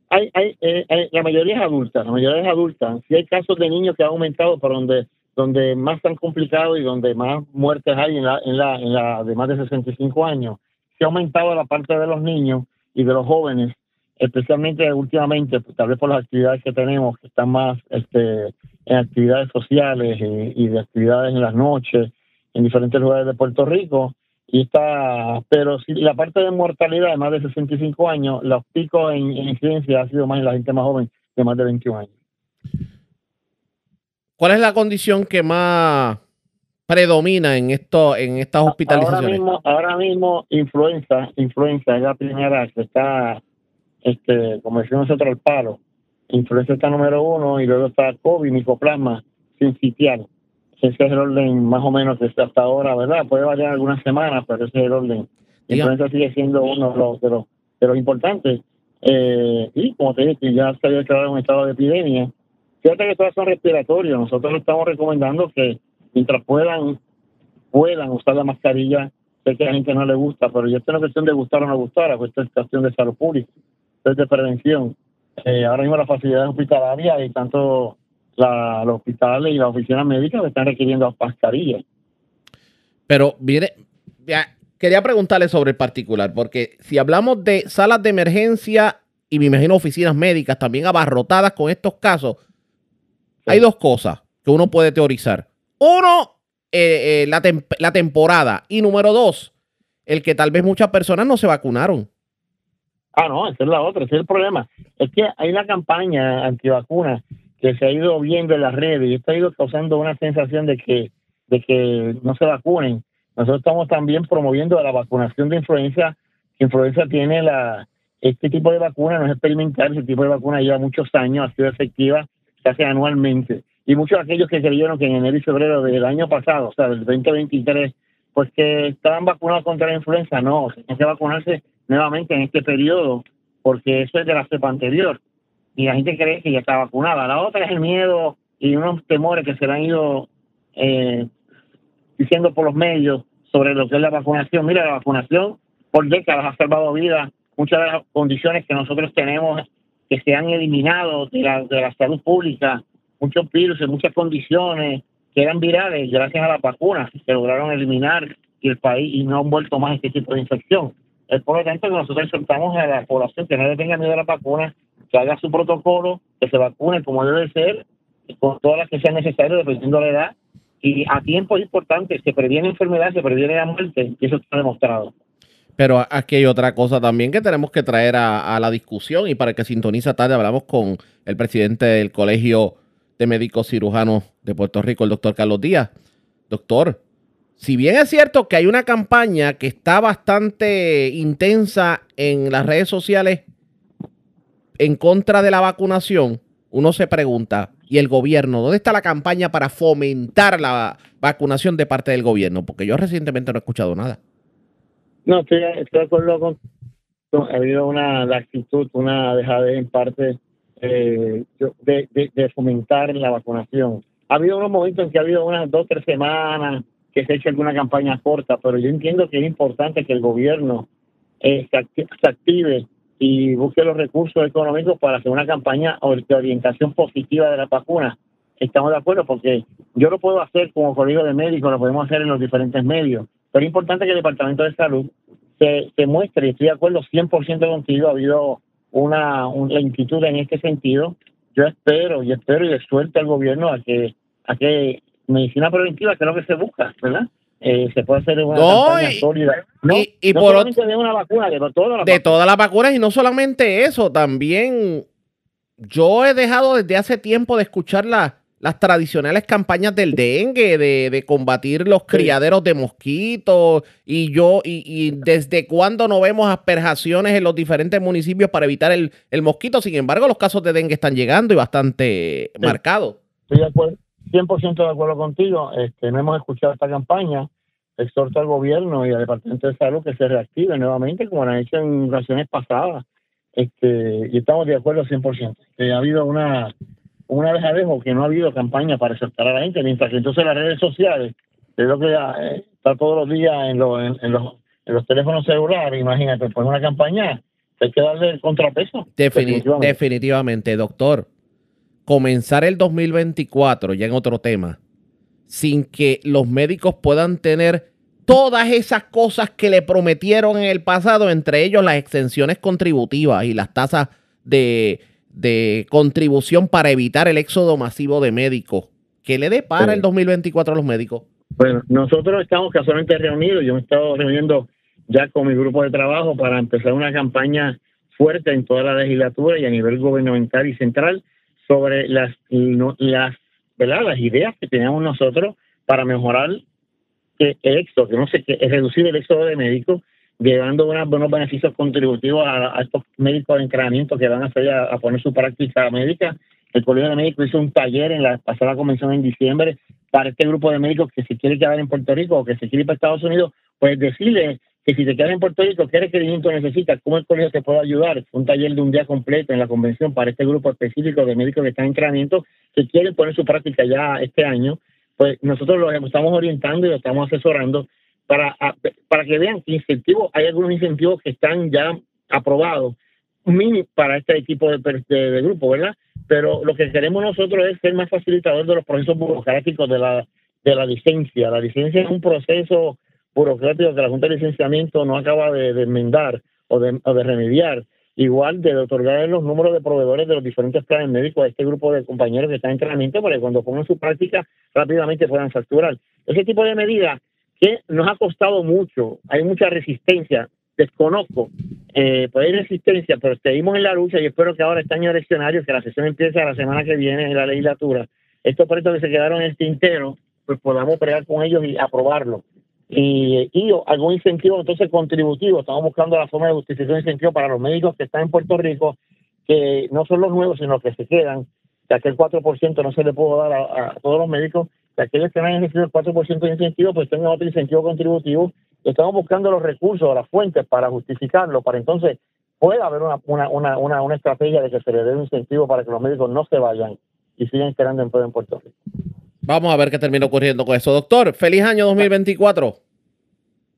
Hay, eh, hay, la mayoría es adulta, la mayoría es adulta. Sí hay casos de niños que han aumentado, pero donde donde más han complicado y donde más muertes hay en la, en la, en la de más de 65 años. Se ha aumentado la parte de los niños y de los jóvenes, especialmente últimamente, pues, tal vez por las actividades que tenemos, que están más este, en actividades sociales y, de actividades en las noches, en diferentes lugares de Puerto Rico. Y está, pero si la parte de mortalidad de más de 65 años, los picos en, en incidencia ha sido más en la gente más joven de más de 21 años. ¿Cuál es la condición que más predomina en esto, en estas hospitalizaciones? Ahora mismo, influenza, influenza es la primera que está, este, como decimos nosotros, el palo. Influenza está número uno y luego está COVID, micoplasma, sincitial. Ese es el orden más o menos que está hasta ahora, ¿verdad? Puede variar algunas semanas, pero ese es el orden. Influenza sigue siendo uno de los, de los, de los importantes. Eh, y como te dije, ya se había declarado un estado de epidemia Fíjate que todas son respiratorios. Nosotros estamos recomendando que mientras puedan, puedan usar la mascarilla. Sé que a la gente no le gusta, pero ya es una cuestión de gustar o no gustar, pues esto es cuestión de salud pública, es de prevención. Eh, ahora mismo las facilidades hospitalarias y tanto la, los hospitales y las oficinas médicas están requiriendo mascarillas. Pero viene, quería preguntarle sobre el particular, porque si hablamos de salas de emergencia y me imagino oficinas médicas también abarrotadas con estos casos, hay dos cosas que uno puede teorizar. Uno, eh, eh, la, la temporada. Y número dos, el que tal vez muchas personas no se vacunaron. Ah, no, esa es la otra, ese es el problema. Es que hay una campaña antivacuna que se ha ido viendo en las redes y esto ha ido causando una sensación de que, de que no se vacunen. Nosotros estamos también promoviendo la vacunación de influenza. Influenza tiene la, este tipo de vacuna, no es experimental, ese tipo de vacuna lleva muchos años, ha sido efectiva se hace anualmente. Y muchos de aquellos que creyeron que en enero y febrero del año pasado, o sea, del 2023, pues que estaban vacunados contra la influenza, no, tienen que vacunarse nuevamente en este periodo, porque eso es de la cepa anterior. Y la gente cree que ya está vacunada. La otra es el miedo y unos temores que se le han ido eh, diciendo por los medios sobre lo que es la vacunación. Mira, la vacunación por décadas ha salvado vidas. Muchas de las condiciones que nosotros tenemos que se han eliminado de la, de la salud pública, muchos virus, muchas condiciones que eran virales gracias a las vacunas, se lograron eliminar y el país y no han vuelto más este tipo de infección. Es por lo que nosotros exhortamos a la población que no le tenga miedo a la vacuna, que haga su protocolo, que se vacune como debe ser, con todas las que sean necesarias dependiendo de la edad, y a tiempo es importante, se previene enfermedad, se previene la muerte, y eso está demostrado. Pero aquí hay otra cosa también que tenemos que traer a, la discusión y para que sintoniza tarde hablamos con el presidente del Colegio de Médicos Cirujanos de Puerto Rico, el doctor Carlos Díaz. Doctor, si bien es cierto que hay una campaña que está bastante intensa en las redes sociales en contra de la vacunación, uno se pregunta, ¿y el gobierno? ¿Dónde está la campaña para fomentar la vacunación de parte del gobierno? Porque yo recientemente no he escuchado nada. No, estoy, de acuerdo con, Ha habido una actitud, una dejadez en parte eh, de, de, fomentar la vacunación. Ha habido unos momentos en que ha habido unas dos, tres semanas que se ha hecho alguna campaña corta, pero yo entiendo que es importante que el gobierno eh, se, active y busque los recursos económicos para hacer una campaña de orientación positiva de la vacuna. estamos de acuerdo porque yo lo puedo hacer como colegio de médicos, lo podemos hacer en los diferentes medios, pero es importante que el Departamento de Salud se, se muestre, estoy de acuerdo 100% contigo, ha habido una, una lentitud en este sentido. Yo espero y espero y suelto al gobierno a que, a que medicina preventiva, que es lo que se busca, ¿verdad? Eh, se puede hacer una No, campaña y- sólida. No, y- y no por solamente de una vacuna, de todas las de todas las vacunas y no solamente eso, también yo he dejado desde hace tiempo de escuchar la- las tradicionales campañas del dengue, de, de combatir los criaderos de mosquitos y yo, y, y desde cuándo no vemos asperjaciones en los diferentes municipios para evitar el, el mosquito, sin embargo los casos de dengue están llegando y bastante marcados. Estoy de acuerdo, 100% de acuerdo contigo. Este, no hemos escuchado esta campaña. Exhorto al gobierno y al Departamento de Salud que se reactive nuevamente, como lo han hecho en ocasiones pasadas. Este, y estamos de acuerdo 100%. Que ha habido una, una dejadejo que no ha habido campaña para exhortar a la gente, mientras que entonces las redes sociales, es lo que eh, está todos los días en, los en, en los, en los teléfonos celulares, imagínate, pues una campaña, hay que darle el contrapeso. Defini- definitivamente. definitivamente, doctor. Comenzar el 2024, ya en otro tema, sin que los médicos puedan tener todas esas cosas que le prometieron en el pasado, entre ellos las extensiones contributivas y las tasas de, de contribución para evitar el éxodo masivo de médicos. ¿Qué le depara Sí. el 2024 a los médicos? Bueno, nosotros estamos casualmente reunidos. Yo me he estado reuniendo ya con mi grupo de trabajo para empezar una campaña fuerte en toda la legislatura y a nivel gubernamental y central sobre las, las, ¿verdad? las ideas que teníamos nosotros para mejorar el éxodo, que no sé, que reducir el éxodo de médicos, llevando unos buenos beneficios contributivos a, a estos médicos de entrenamiento que van a hacer a, a poner su práctica médica. El Colegio de Médicos hizo un taller en la pasada convención en diciembre para este grupo de médicos que se quiere quedar en Puerto Rico o que se quiere ir para Estados Unidos, pues decirle que si te quedas en Puerto Rico, ¿qué requerimiento necesitas? ¿Cómo el colegio te puede ayudar? Un taller de un día completo en la convención para este grupo específico de médicos que están en entrenamiento que quieren poner su práctica ya este año. Pues nosotros los estamos orientando y los estamos asesorando para, para que vean que incentivos, hay algunos incentivos que están ya aprobados para este tipo de, de, de grupo, ¿verdad? Pero lo que queremos nosotros es ser más facilitador de los procesos burocráticos de la, de la licencia. La licencia es un proceso burocrático que la Junta de Licenciamiento no acaba de, de enmendar o de, o de remediar. Igual de otorgar los números de proveedores de los diferentes planes médicos a este grupo de compañeros que están en entrenamiento para que cuando pongan su práctica rápidamente puedan facturar. Ese tipo de medidas que nos ha costado mucho, hay mucha resistencia, desconozco, eh, pues hay resistencia, pero seguimos en la lucha y espero que ahora este año eleccionario, que la sesión empiece la semana que viene en la legislatura, estos proyectos que se quedaron en el tintero, pues podamos pelear con ellos y aprobarlo. Y, y algún incentivo entonces contributivo, estamos buscando la forma de justificación de incentivo para los médicos que están en Puerto Rico, que no son los nuevos, sino que se quedan, que aquel 4% no se le puede dar a, todos los médicos, que aquellos que no hayan recibido el 4% de incentivo, pues tengan otro incentivo contributivo. Estamos buscando los recursos, las fuentes para justificarlo, para entonces pueda haber una, una, una, una, una estrategia de que se le dé un incentivo para que los médicos no se vayan y sigan creando empleo en Puerto Rico. Vamos a ver qué termina ocurriendo con eso. Doctor, feliz año 2024.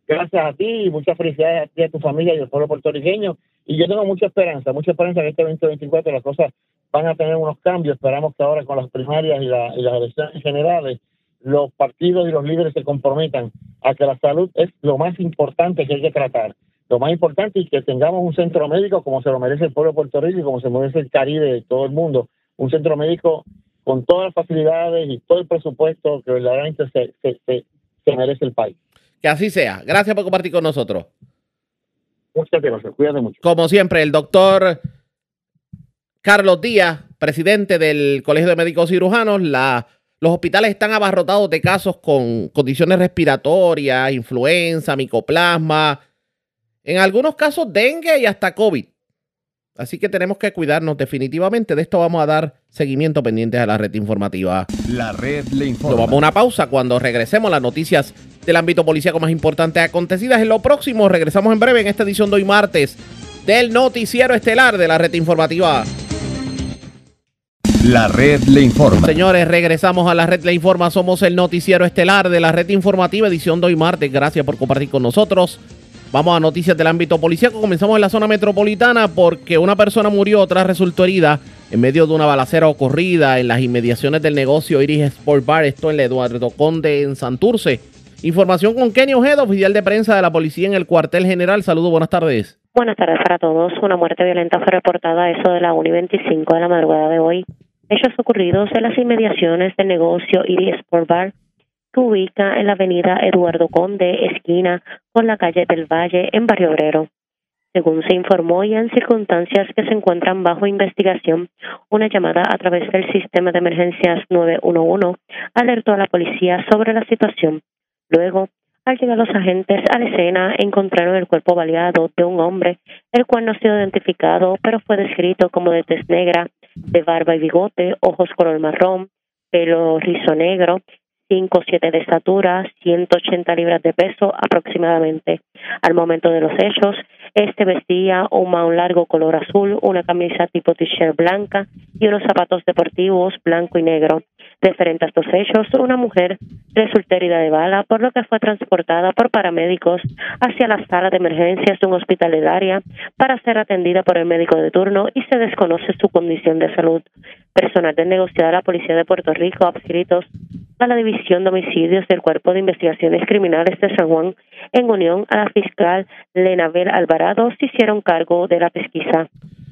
Gracias a ti y muchas felicidades a ti, a tu familia y al pueblo puertorriqueño. Y yo tengo mucha esperanza, mucha esperanza que este 2024 las cosas van a tener unos cambios. Esperamos que ahora con las primarias y, la- y las elecciones generales, los partidos y los líderes se comprometan a que la salud es lo más importante que hay que tratar. Lo más importante y que tengamos un centro médico como se lo merece el pueblo de Puerto Rico y como se merece el Caribe de todo el mundo. Un centro médico con todas las facilidades y todo el presupuesto que verdaderamente se, se, se, se merece el país. Que así sea. Gracias por compartir con nosotros. Muchas gracias. Cuídate mucho. Como siempre, el doctor Carlos Díaz, presidente del Colegio de Médicos Cirujanos, la, los hospitales están abarrotados de casos con condiciones respiratorias, influenza, micoplasma, en algunos casos dengue y hasta COVID. Así que tenemos que cuidarnos definitivamente. De esto vamos a dar seguimiento pendientes a la red informativa. La red le Nos informa. vamos a una pausa cuando regresemos las noticias del ámbito policíaco más importantes acontecidas. En lo próximo, regresamos en breve en esta edición de hoy martes del noticiero estelar de la red informativa. La red le informa. Señores, regresamos a la red Le Informa. Somos el noticiero estelar de la red informativa, edición de hoy martes. Gracias por compartir con nosotros. Vamos a noticias del ámbito policíaco. Comenzamos en la zona metropolitana porque una persona murió, otra resultó herida en medio de una balacera ocurrida en las inmediaciones del negocio Iris Sport Bar, esto en el Eduardo Conde en Santurce. Información con Kenny Ojeda, oficial de prensa de la policía en el cuartel general. Saludos, buenas tardes. Buenas tardes para todos. Una muerte violenta fue reportada a eso de la 1 y 25 de la madrugada de hoy. Hechos ocurridos en las inmediaciones del negocio Iris Sport Bar, que ubica en la avenida Eduardo Conde, esquina con la calle del Valle, en Barrio Obrero. Según se informó y en circunstancias que se encuentran bajo investigación, una llamada a través del sistema de emergencias 911 alertó a la policía sobre la situación. Luego, al llegar los agentes a la escena, encontraron el cuerpo baleado de un hombre, el cual no ha sido identificado, pero fue descrito como de tez negra, de barba y bigote, ojos color marrón, pelo rizo negro, 5 7 de estatura, 180 libras de peso aproximadamente. Al momento de los hechos, este vestía un maón largo color azul, una camisa tipo t-shirt blanca y unos zapatos deportivos blanco y negro. Referente a estos hechos, una mujer resultó herida de bala, por lo que fue transportada por paramédicos hacia la sala de emergencias de un hospital del área para ser atendida por el médico de turno y se desconoce su condición de salud. Personal del negocio de la Policía de Puerto Rico adscritos a la División de Homicidios del Cuerpo de Investigaciones Criminales de San Juan, en unión a la fiscal Lenabel Alvarado, se hicieron cargo de la pesquisa.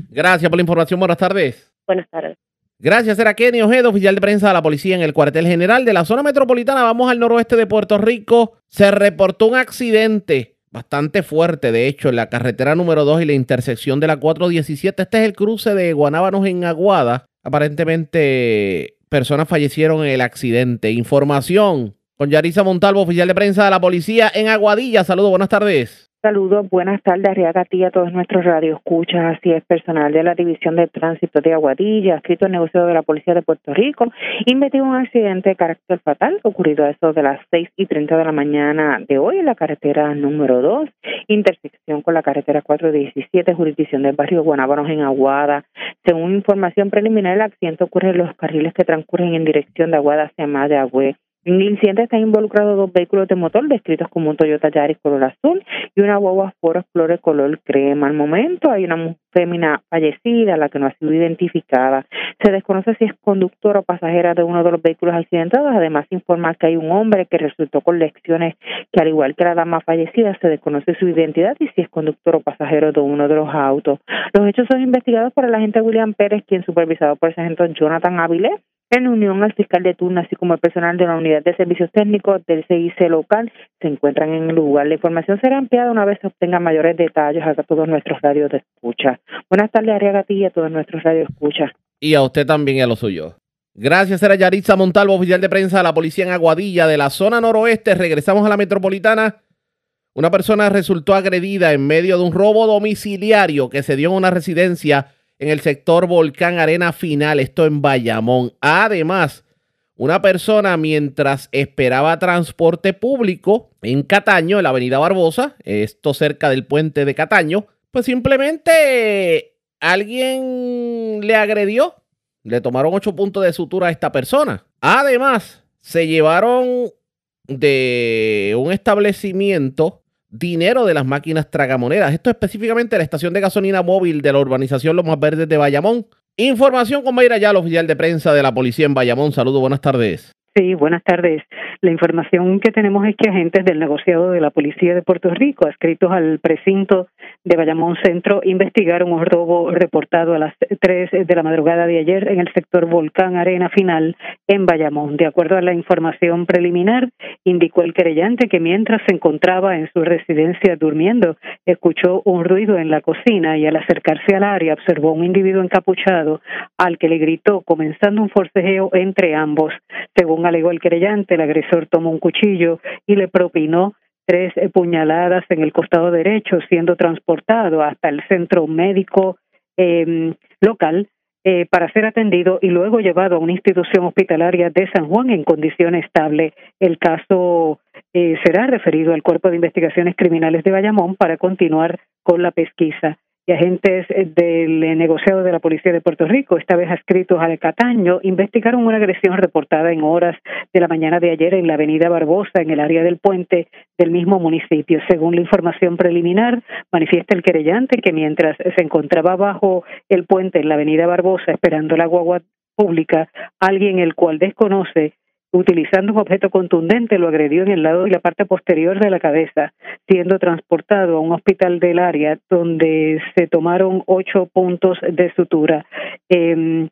Gracias por la información. Buenas tardes. Buenas tardes. Gracias, era Kenny Ojeda, oficial de prensa de la policía en el cuartel general de la zona metropolitana. Vamos al noroeste de Puerto Rico. Se reportó un accidente bastante fuerte, de hecho, en la carretera número 2 y la intersección de la 417. Este es el cruce de Guanábanos en Aguada. Aparentemente, personas fallecieron en el accidente. Información con Yarisa Montalvo, oficial de prensa de la policía en Aguadilla. Saludos, buenas tardes. Saludos, buenas tardes, Arriaga, a todos nuestros radioescuchas. Así es, personal de la División de Tránsito de Aguadilla, escrito en negocio de la Policía de Puerto Rico, investigó un accidente de carácter fatal ocurrido a eso de las 6 y 30 de la mañana de hoy en la carretera número 2, intersección con la carretera 417, jurisdicción del barrio Guanábanos en Aguada. Según información preliminar, el accidente ocurre en los carriles que transcurren en dirección de Aguada hacia Mayagüez. En el incidente están involucrados dos vehículos de motor descritos como un Toyota Yaris color azul y una guagua Ford Explorer color crema. Al momento hay una fémina fallecida, la que no ha sido identificada. Se desconoce si es conductor o pasajera de uno de los vehículos accidentados. Además, informa que hay un hombre que resultó con lecciones que, al igual que la dama fallecida, se desconoce su identidad y si es conductor o pasajero de uno de los autos. Los hechos son investigados por el agente William Pérez, quien supervisado por el sargento Jonathan Avilés en unión al fiscal de turno, así como el personal de la Unidad de Servicios Técnicos del CIC local, se encuentran en el lugar. La información será ampliada una vez se obtengan mayores detalles a todos nuestros radios de escucha. Buenas tardes, Ariaga, y a todos nuestros radios de escucha. Y a usted también y a lo suyo. Gracias, era Yaritza Montalvo, oficial de prensa de la policía en Aguadilla, de la zona noroeste. Regresamos a la metropolitana. Una persona resultó agredida en medio de un robo domiciliario que se dio en una residencia en el sector Volcán Arena Final, esto en Bayamón. Además, una persona mientras esperaba transporte público en Cataño, en la avenida Barbosa, esto cerca del puente de Cataño, pues simplemente alguien le agredió, le tomaron ocho puntos de sutura a esta persona. Además, se llevaron de un establecimiento dinero de las máquinas tragamonedas. Esto específicamente la estación de gasolina móvil de la urbanización Los Más Verdes de Bayamón. Información con Mayra Yalo, oficial de prensa de la policía en Bayamón. Saludos, buenas tardes. Sí, buenas tardes. La información que tenemos es que agentes del negociado de la Policía de Puerto Rico, adscritos al precinto de Bayamón Centro, investigaron un robo reportado a las 3 de la madrugada de ayer en el sector Volcán Arena Final en Bayamón. De acuerdo a la información preliminar, indicó el querellante que mientras se encontraba en su residencia durmiendo, escuchó un ruido en la cocina y al acercarse al área observó un individuo encapuchado al que le gritó, comenzando un forcejeo entre ambos. Según alegó el querellante, el agresor tomó un cuchillo y le propinó tres puñaladas en el costado derecho, siendo transportado hasta el centro médico em, local eh, para ser atendido y luego llevado a una institución hospitalaria de San Juan en condición estable. El caso eh, será referido al Cuerpo de Investigaciones Criminales de Bayamón para continuar con la pesquisa. Y agentes del negociado de la Policía de Puerto Rico, esta vez adscritos al Cataño, investigaron una agresión reportada en horas de la mañana de ayer en la avenida Barbosa, en el área del puente del mismo municipio. Según la información preliminar, manifiesta el querellante que mientras se encontraba bajo el puente en la avenida Barbosa esperando la guagua pública, alguien el cual desconoce utilizando un objeto contundente, lo agredió en el lado y la parte posterior de la cabeza, siendo transportado a un hospital del área donde se tomaron ocho puntos de sutura. Eh,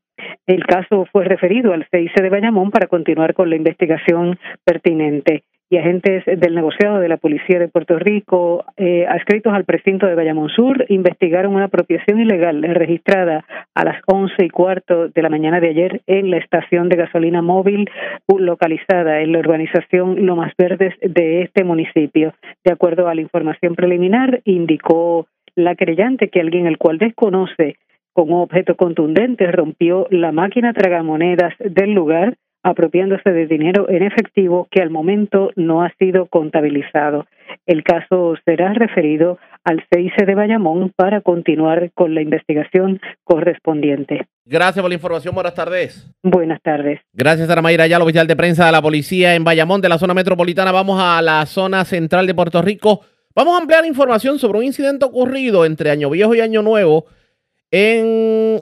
el caso fue referido al CIC de Bayamón para continuar con la investigación pertinente y agentes del negociado de la Policía de Puerto Rico, eh, adscritos al precinto de Bayamón Sur, investigaron una apropiación ilegal registrada a las once y cuarto de la mañana de ayer en la estación de gasolina móvil localizada en la urbanización Lomas Verdes de este municipio. De acuerdo a la información preliminar, indicó la creyente que alguien el cual desconoce con objeto contundente rompió la máquina tragamonedas del lugar apropiándose de dinero en efectivo que al momento no ha sido contabilizado. El caso será referido al CIC de Bayamón para continuar con la investigación correspondiente. Gracias por la información. Buenas tardes. Buenas tardes. Gracias, Sara Mayra Ya, oficial de prensa de la policía en Bayamón, de la zona metropolitana. Vamos a la zona central de Puerto Rico. Vamos a ampliar información sobre un incidente ocurrido entre Año Viejo y Año Nuevo en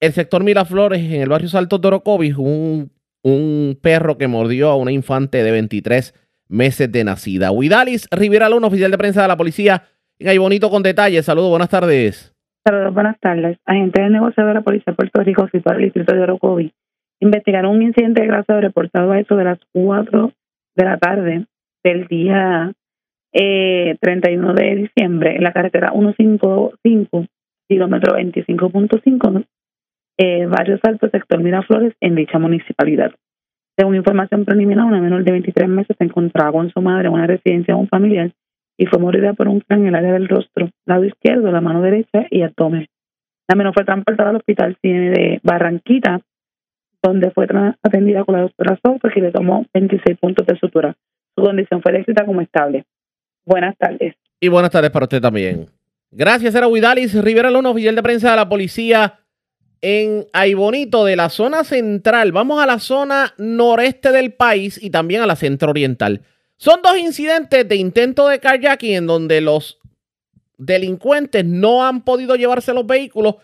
el sector Miraflores, en el barrio Salto Dorocovis. Un un perro que mordió a una infante de 23 meses de nacida. Huidalis Rivera Luna, oficial de prensa de la policía, en bonito con detalles. Saludos, buenas tardes. Saludos, buenas tardes. Agentes del negocio de la Policía de Puerto Rico, situado el distrito de Orocovi, investigaron un incidente de grasa reportado a eso de las 4 de la tarde del día eh, 31 de diciembre en la carretera 155, kilómetro 25.5 eh, varios altos sector Miraflores en dicha municipalidad. Según información preliminar, una menor de 23 meses se encontraba con su madre en una residencia de un familiar y fue mordida por un can en el área del rostro, lado izquierdo, la mano derecha y abdomen. La menor fue transportada al hospital Cine de Barranquita, donde fue atendida con la doctora Soto, que le tomó 26 puntos de sutura. Su condición fue descrita como estable. Buenas tardes. Y buenas tardes para usted también. Gracias, era Huidalis Rivera Luna, oficial de prensa de la policía en Aibonito de la zona central. Vamos a la zona noreste del país y también a la centro oriental. Son dos incidentes de intento de kayaking en donde los delincuentes no han podido llevarse los vehículos,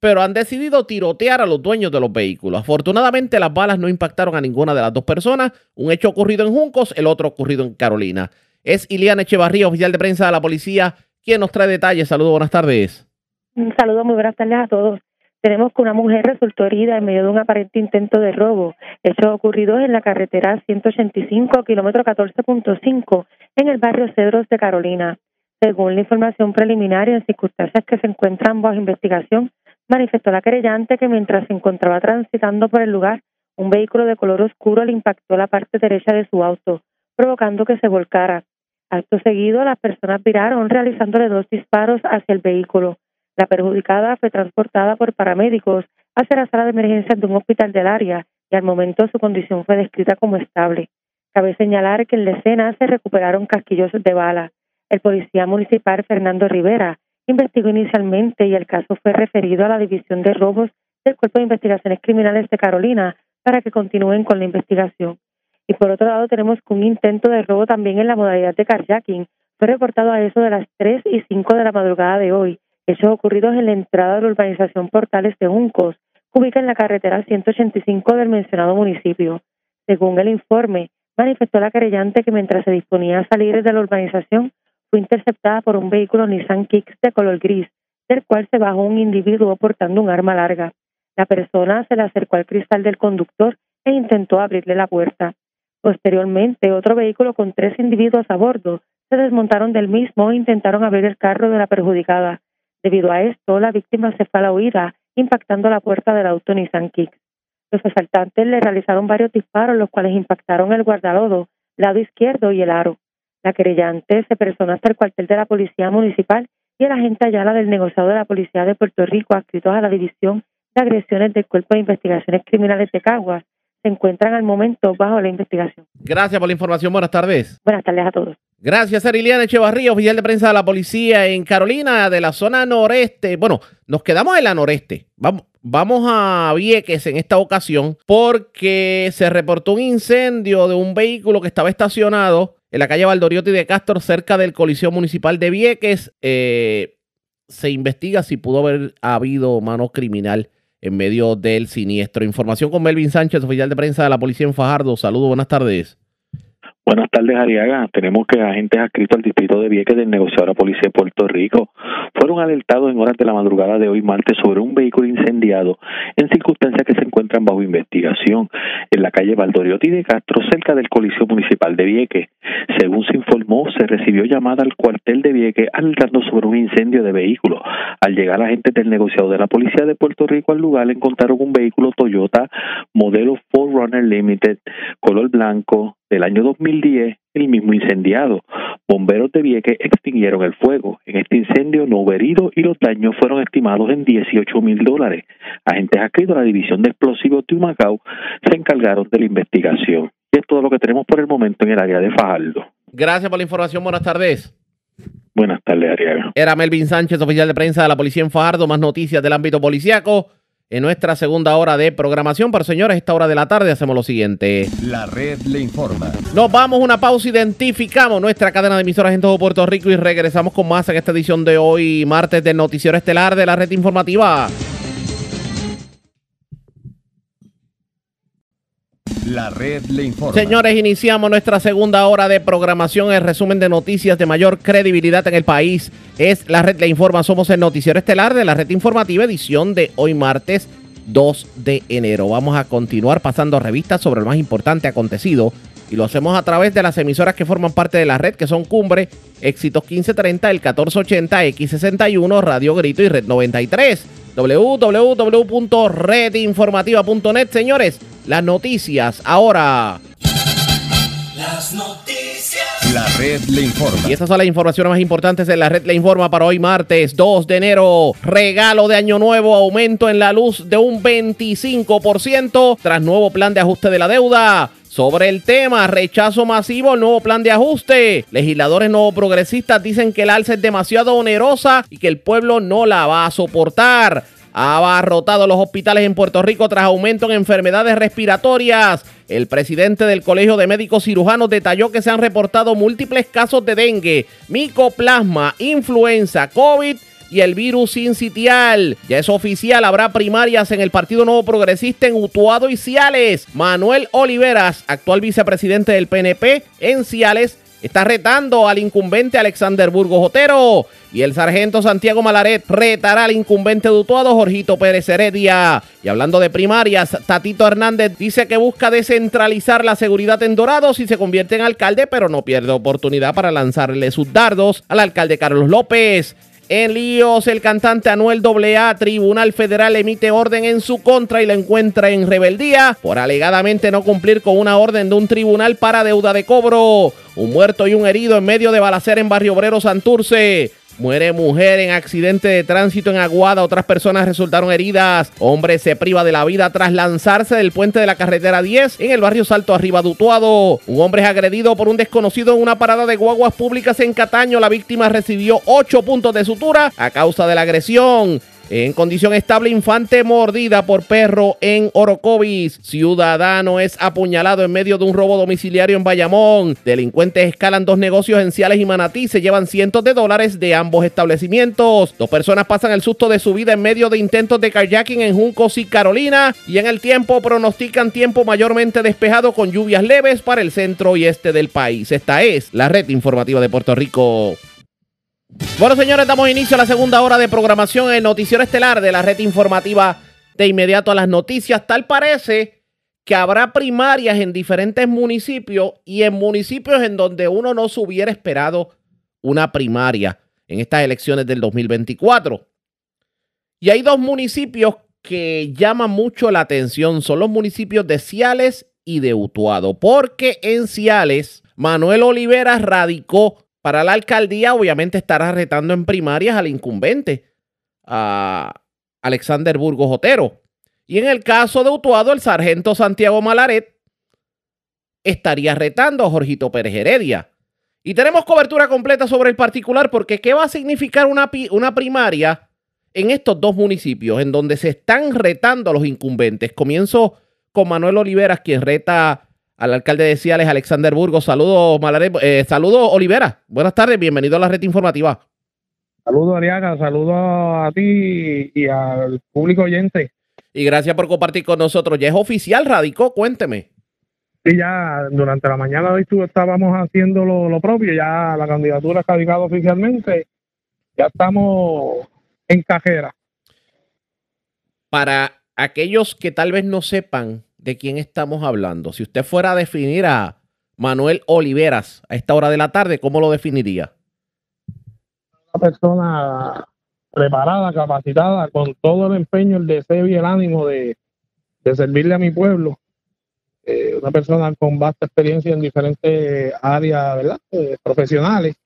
pero han decidido tirotear a los dueños de los vehículos. Afortunadamente las balas no impactaron a ninguna de las dos personas. Un hecho ocurrido en Juncos, el otro ocurrido en Carolina. Es Iliana Echevarría, oficial de prensa de la policía, quien nos trae detalles. Saludos, buenas tardes. Un saludo, muy buenas tardes a todos tenemos que una mujer resultó herida en medio de un aparente intento de robo. Hecho ocurrido en la carretera 185, kilómetro 14.5, en el barrio Cedros de Carolina. Según la información preliminar y en circunstancias que se encuentran bajo investigación, manifestó la querellante que mientras se encontraba transitando por el lugar, un vehículo de color oscuro le impactó la parte derecha de su auto, provocando que se volcara. Acto seguido, las personas viraron realizándole dos disparos hacia el vehículo. La perjudicada fue transportada por paramédicos hacia la sala de emergencias de un hospital del área y al momento su condición fue descrita como estable. Cabe señalar que en la escena se recuperaron casquillos de bala. El policía municipal Fernando Rivera investigó inicialmente y el caso fue referido a la División de Robos del Cuerpo de Investigaciones Criminales de Carolina para que continúen con la investigación. Y por otro lado tenemos que un intento de robo también en la modalidad de carjacking fue reportado a eso de las 3 y 5 de la madrugada de hoy Hechos ocurridos en la entrada de la urbanización Portales de Juncos, ubica en la carretera 185 del mencionado municipio. Según el informe, manifestó la querellante que mientras se disponía a salir de la urbanización, fue interceptada por un vehículo Nissan Kicks de color gris, del cual se bajó un individuo portando un arma larga. La persona se le acercó al cristal del conductor e intentó abrirle la puerta. Posteriormente, otro vehículo con tres individuos a bordo se desmontaron del mismo e intentaron abrir el carro de la perjudicada. Debido a esto, la víctima se fue a la huida, impactando la puerta del auto Nissan Kicks. Los asaltantes le realizaron varios disparos, los cuales impactaron el guardalodo, lado izquierdo y el aro. La querellante se personó hasta el cuartel de la Policía Municipal y el agente Ayala del negociado de la Policía de Puerto Rico, adscritos a la División de Agresiones del Cuerpo de Investigaciones Criminales de Caguas, se encuentran al momento bajo la investigación. Gracias por la información. Buenas tardes. Buenas tardes a todos. Gracias, Ariliana Echevarría, oficial de prensa de la policía en Carolina, de la zona noreste. Bueno, nos quedamos en la noreste. Vamos, vamos a Vieques en esta ocasión porque se reportó un incendio de un vehículo que estaba estacionado en la calle Valdoriotti de Castro, cerca del Coliseo Municipal de Vieques. Eh, se investiga si pudo haber habido mano criminal en medio del siniestro. Información con Melvin Sánchez, oficial de prensa de la policía en Fajardo. Saludos, buenas tardes. Buenas tardes, Ariaga. Tenemos que agentes adscritos al distrito de Vieques del negociador a policía de Puerto Rico fueron alertados en horas de la madrugada de hoy martes sobre un vehículo incendiado en circunstancias que se encuentran bajo investigación en la calle Valdoriotti de Castro, cerca del Coliseo Municipal de Vieques. Según se informó, se recibió llamada al cuartel de Vieques alertando sobre un incendio de vehículo. Al llegar agentes del negociado de la policía de Puerto Rico al lugar, encontraron un vehículo Toyota modelo Runner Limited, color blanco, del año 2010, el mismo incendiado. Bomberos de Vieques extinguieron el fuego. En este incendio no hubo heridos y los daños fueron estimados en 18 mil dólares. Agentes adscritos a la División de Explosivos de Humacao se encargaron de la investigación. Y es todo lo que tenemos por el momento en el área de Fajardo. Gracias por la información. Buenas tardes. Buenas tardes, Ariaga. Era Melvin Sánchez, oficial de prensa de la Policía en Fajardo. Más noticias del ámbito policiaco en nuestra segunda hora de programación. Pero señores, esta hora de la tarde hacemos lo siguiente. La red le informa. Nos vamos a una pausa, identificamos nuestra cadena de emisoras en todo Puerto Rico y regresamos con más en esta edición de hoy, martes del Noticiero Estelar de la red informativa. La red le informa. Señores, iniciamos nuestra segunda hora de programación. El resumen de noticias de mayor credibilidad en el país es La red le informa. Somos el noticiero estelar de la red informativa, edición de hoy martes 2 de enero. Vamos a continuar pasando revistas sobre lo más importante acontecido y lo hacemos a través de las emisoras que forman parte de la red, que son Cumbre, Éxitos 1530, el 1480, X61, Radio Grito y Red 93 www.redinformativa.net. Señores, las noticias ahora. Las noticias. La red le informa. Y estas son las informaciones más importantes de la red le informa para hoy martes 2 de enero. Regalo de año nuevo, aumento en la luz de un 25% tras nuevo plan de ajuste de la deuda. Sobre el tema, rechazo masivo al nuevo plan de ajuste. Legisladores no progresistas dicen que el alza es demasiado onerosa y que el pueblo no la va a soportar. Ha abarrotado los hospitales en Puerto Rico tras aumento en enfermedades respiratorias. El presidente del Colegio de Médicos Cirujanos detalló que se han reportado múltiples casos de dengue, micoplasma, influenza, COVID y el virus incitial. Ya es oficial, habrá primarias en el Partido Nuevo Progresista en Utuado y Ciales. Manuel Oliveras, actual vicepresidente del PNP en Ciales, está retando al incumbente Alexander Burgos Otero. Y el sargento Santiago Malaret retará al incumbente de Utuado, Jorgito Pérez Heredia. Y hablando de primarias, Tatito Hernández dice que busca descentralizar la seguridad en Dorados y se convierte en alcalde, pero no pierde oportunidad para lanzarle sus dardos al alcalde Carlos López. En líos, el cantante Anuel AA, Tribunal Federal emite orden en su contra y la encuentra en rebeldía por alegadamente no cumplir con una orden de un tribunal para deuda de cobro. Un muerto y un herido en medio de balacera en Barrio Obrero Santurce. Muere mujer en accidente de tránsito en Aguada. Otras personas resultaron heridas. Hombre se priva de la vida tras lanzarse del puente de la carretera 10 en el barrio Salto Arriba Dutuado. Un hombre es agredido por un desconocido en una parada de guaguas públicas en Cataño. La víctima recibió 8 puntos de sutura a causa de la agresión. En condición estable, infante mordida por perro en Orocovis. Ciudadano es apuñalado en medio de un robo domiciliario en Bayamón. Delincuentes escalan dos negocios en Ciales y Manatí. Se llevan cientos de dólares de ambos establecimientos. Dos personas pasan el susto de su vida en medio de intentos de kayaking en Juncos y Carolina. Y en el tiempo pronostican tiempo mayormente despejado con lluvias leves para el centro y este del país. Esta es la red informativa de Puerto Rico. Bueno, señores, damos inicio a la segunda hora de programación en Noticiero Estelar de la red informativa de inmediato a las noticias. Tal parece que habrá primarias en diferentes municipios y en municipios en donde uno no se hubiera esperado una primaria en estas elecciones del 2024. Y hay dos municipios que llaman mucho la atención, son los municipios de Ciales y de Utuado, porque en Ciales Manuel Olivera radicó para la alcaldía, obviamente estará retando en primarias al incumbente, a Alexander Burgos Otero. Y en el caso de Utuado, el sargento Santiago Malaret estaría retando a Jorgito Pérez Heredia. Y tenemos cobertura completa sobre el particular porque ¿qué va a significar una, una primaria en estos dos municipios en donde se están retando a los incumbentes? Comienzo con Manuel Oliveras, quien reta al alcalde de Ciales, Alexander Burgos. Saludos, eh, saludos, Olivera. Buenas tardes, bienvenido a la red informativa. Saludos, Ariaga. Saludos a ti y al público oyente. Y gracias por compartir con nosotros. Ya es oficial, radicó, cuénteme. Sí, ya durante la mañana de hoy estábamos haciendo lo, propio, ya la candidatura ha radicado oficialmente, ya estamos en cajera. Para aquellos que tal vez no sepan de quién estamos hablando, si usted fuera a definir a Manuel Oliveras a esta hora de la tarde, ¿cómo lo definiría? Una persona preparada, capacitada, con todo el empeño, el deseo y el ánimo de, servirle a mi pueblo. Eh, una persona con vasta experiencia en diferentes áreas ¿verdad? Eh, profesionales.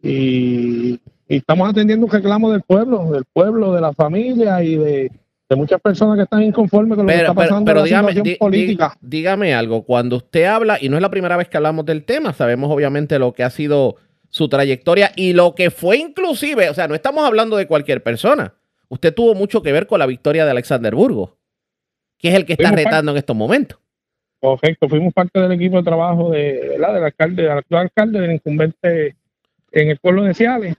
Y, estamos atendiendo un reclamo del pueblo, del pueblo, de la familia y de, muchas personas que están inconformes con lo que está pasando pero, en la dígame, política. dígame algo, cuando usted habla, y no es la primera vez que hablamos del tema, sabemos obviamente lo que ha sido su trayectoria y lo que fue inclusive, o sea, no estamos hablando de cualquier persona. Usted tuvo mucho que ver con la victoria de Alexander Burgos, que es el que está retando en estos momentos. Correcto, fuimos parte del equipo de trabajo de, del alcalde, del actual alcalde, del incumbente en el pueblo de Ciales.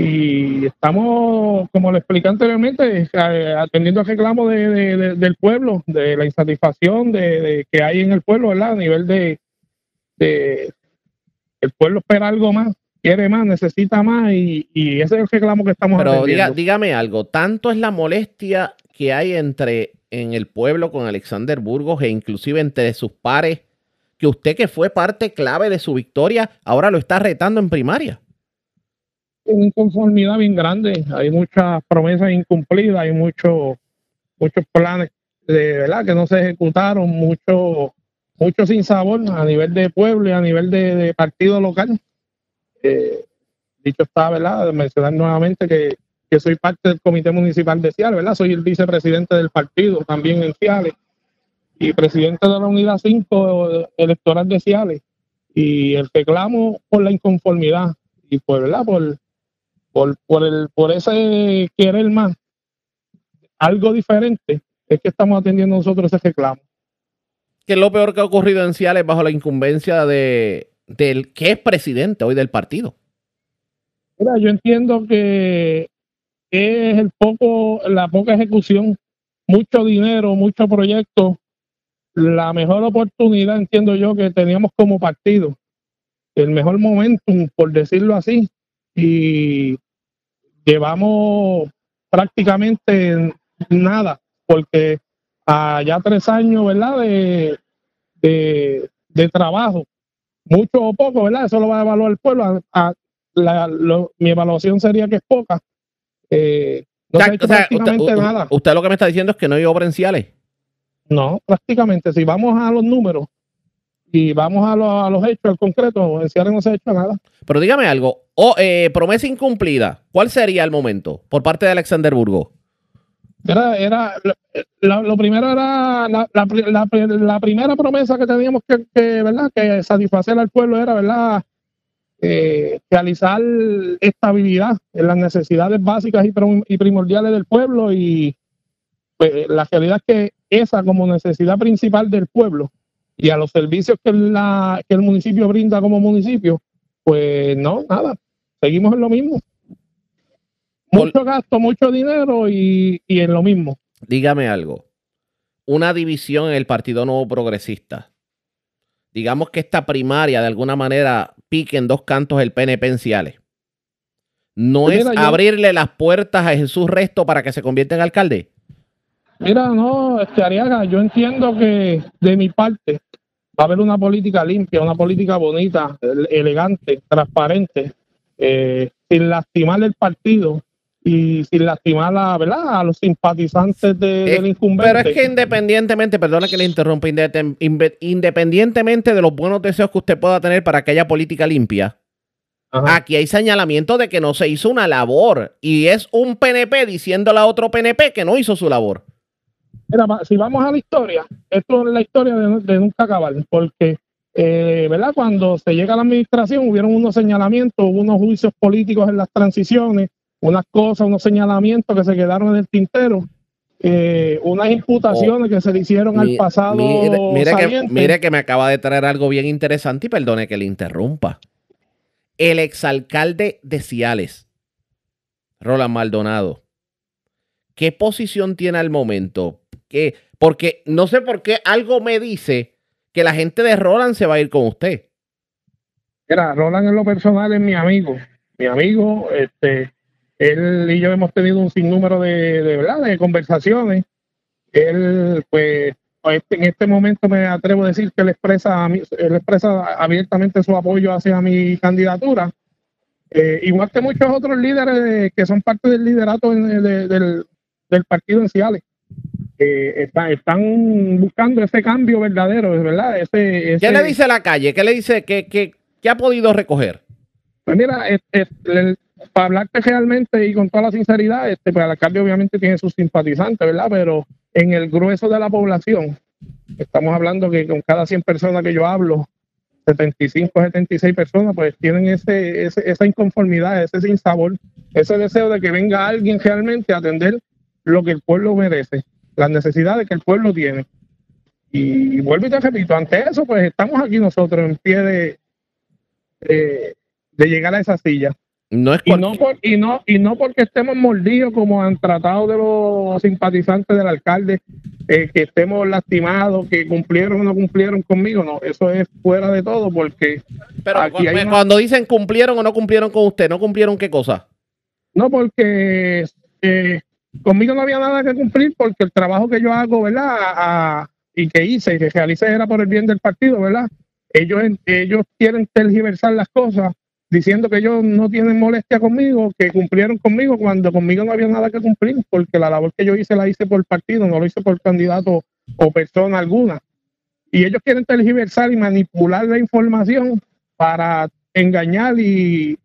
Y estamos, como le expliqué anteriormente, eh, atendiendo al reclamo de, del pueblo, de la insatisfacción de, que hay en el pueblo, ¿verdad? A nivel de, el pueblo espera algo más, quiere más, necesita más y, ese es el reclamo que estamos Pero dígame algo, tanto es la molestia que hay entre en el pueblo con Alexander Burgos e inclusive entre sus pares, que usted que fue parte clave de su victoria, ahora lo está retando en primaria. Inconformidad bien grande, hay muchas promesas incumplidas, hay muchos muchos planes de verdad que no se ejecutaron, muchos mucho sin sabor a nivel de pueblo y a nivel de, partido local. Eh, dicho está, ¿verdad? Mencionar nuevamente que, soy parte del Comité Municipal de Ciales, ¿verdad? Soy el vicepresidente del partido también en Ciales y presidente de la Unidad 5 electoral de Ciales. Y el reclamo por la inconformidad y por, ¿verdad? Por, por, por, el, por ese querer más, algo diferente, es que estamos atendiendo nosotros ese reclamo. ¿Qué es lo peor que ha ocurrido en Ciales bajo la incumbencia de, del que es presidente hoy del partido? Mira, yo entiendo que es el poco, la poca ejecución, mucho dinero, mucho proyecto, la mejor oportunidad, entiendo yo, que teníamos como partido, el mejor momentum, por decirlo así, y llevamos prácticamente nada, porque ya tres años, ¿verdad? De, de, trabajo, mucho o poco, ¿verdad? Eso lo va a evaluar el pueblo. mi evaluación sería que es poca. Eh, no prácticamente nada. Usted lo que me está diciendo es que no hay obra en No, prácticamente. Si vamos a los números y vamos a, a los hechos, al concreto, en Ciales no se ha hecho nada. Pero dígame algo. O eh, promesa incumplida, ¿cuál sería el momento por parte de Alexander Burgo? Era, era lo primero era la, la, primera promesa que teníamos que, ¿verdad? que satisfacer al pueblo era verdad eh, realizar estabilidad en las necesidades básicas y, primordiales del pueblo y pues, la realidad es que esa como necesidad principal del pueblo y a los servicios que, la, que el municipio brinda como municipio, pues no, nada, seguimos en lo mismo. Mucho gasto, mucho dinero y, en lo mismo. Dígame algo. Una división en el Partido Nuevo Progresista. Digamos que esta primaria de alguna manera pique en dos cantos el PNP en ¿No pues es abrirle las puertas a Jesús Resto para que se convierta en alcalde? Mira, no, este Ariaga, yo entiendo que de mi parte va a haber una política limpia, una política bonita, elegante, transparente, eh, sin lastimar el partido y sin lastimar a, ¿verdad? a los simpatizantes del incumbente. Pero es que independientemente, perdona que le interrumpa, independientemente de los buenos deseos que usted pueda tener para que haya política limpia, aquí hay señalamiento de que no se hizo una labor y es un PNP diciéndole a otro PNP que no hizo su labor. Mira, si vamos a la historia, esto es la historia de, nunca acabar, porque eh, ¿verdad? Cuando se llega a la administración hubieron unos señalamientos, hubo unos juicios políticos en las transiciones, unas cosas, unos señalamientos que se quedaron en el tintero, eh, unas imputaciones que se le hicieron al pasado. Mire, mire que, mire que me acaba de traer algo bien interesante y perdone que le interrumpa. El exalcalde de Ciales, Roland Maldonado, ¿qué posición tiene al momento? ¿Qué? Porque no sé por qué algo me dice que la gente de Roland se va a ir con usted. Mira, Roland en lo personal es mi amigo, mi amigo, este, él y yo hemos tenido un sinnúmero de, de verdad de conversaciones. Él, pues, este- en este momento me atrevo a decir que él expresa, él expresa abiertamente su apoyo hacia mi candidatura. Eh, igual que muchos otros líderes de- que son parte del liderato del, del partido en Ciales. Que están, están buscando ese cambio verdadero, ¿verdad? Ese, ¿Qué ese- le dice la calle? ¿Qué le dice? ¿Qué, qué, qué ha podido recoger? Pues mira, es- es- el- para hablarte realmente y con toda la sinceridad, este, pues el alcalde obviamente tiene sus simpatizantes, ¿verdad? Pero en el grueso de la población, estamos hablando que con cada 100 personas que yo hablo, 75, 76 personas, pues tienen ese, ese- esa inconformidad, ese sinsabor, ese deseo de que venga alguien realmente a atender lo que el pueblo merece, las necesidades que el pueblo tiene. Y vuelvo y te repito, ante eso, pues estamos aquí nosotros en pie de, de, de llegar a esa silla. No es y no, por- y no y no porque estemos mordidos como han tratado de los simpatizantes del alcalde, eh, que estemos lastimados, que cumplieron o no cumplieron conmigo, no, eso es fuera de todo porque Pero aquí cu- hay una- cuando dicen cumplieron o no cumplieron con usted, ¿no cumplieron qué cosa? No, porque eh, conmigo no había nada que cumplir porque el trabajo que yo hago, ¿verdad? A- a- y que hice y que realicé era por el bien del partido, ¿verdad? Ellos, ellos quieren tergiversar las cosas diciendo que ellos no tienen molestia conmigo, que cumplieron conmigo cuando conmigo no había nada que cumplir porque la labor que yo hice la hice por partido, no lo hice por candidato o persona alguna. Y ellos quieren tergiversar y manipular la información para engañar y,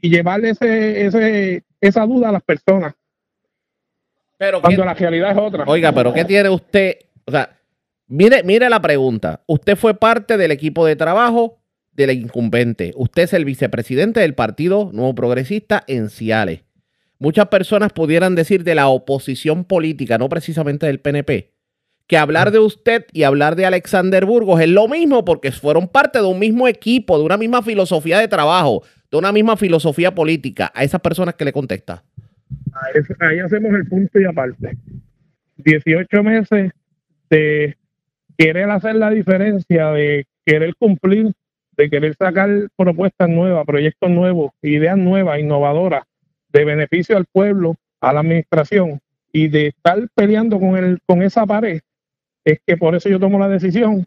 y llevarle ese, ese, esa duda a las personas. Pero cuando la realidad es otra. Oiga, pero ¿qué tiene usted? O sea, mire, mire la pregunta. Usted fue parte del equipo de trabajo del incumbente. Usted es el vicepresidente del Partido Nuevo Progresista en Ciales. Muchas personas pudieran decir de la oposición política, no precisamente del PNP, que hablar de usted y hablar de Alexander Burgos es lo mismo porque fueron parte de un mismo equipo, de una misma filosofía de trabajo, de una misma filosofía política. A esas personas que le contesta. Ahí, hacemos el punto y aparte. 18 meses de querer hacer la diferencia, de querer cumplir, de querer sacar propuestas nuevas, proyectos nuevos, ideas nuevas, innovadoras, de beneficio al pueblo, a la administración, y de estar peleando con, el, con esa pared, es que por eso yo tomo la decisión,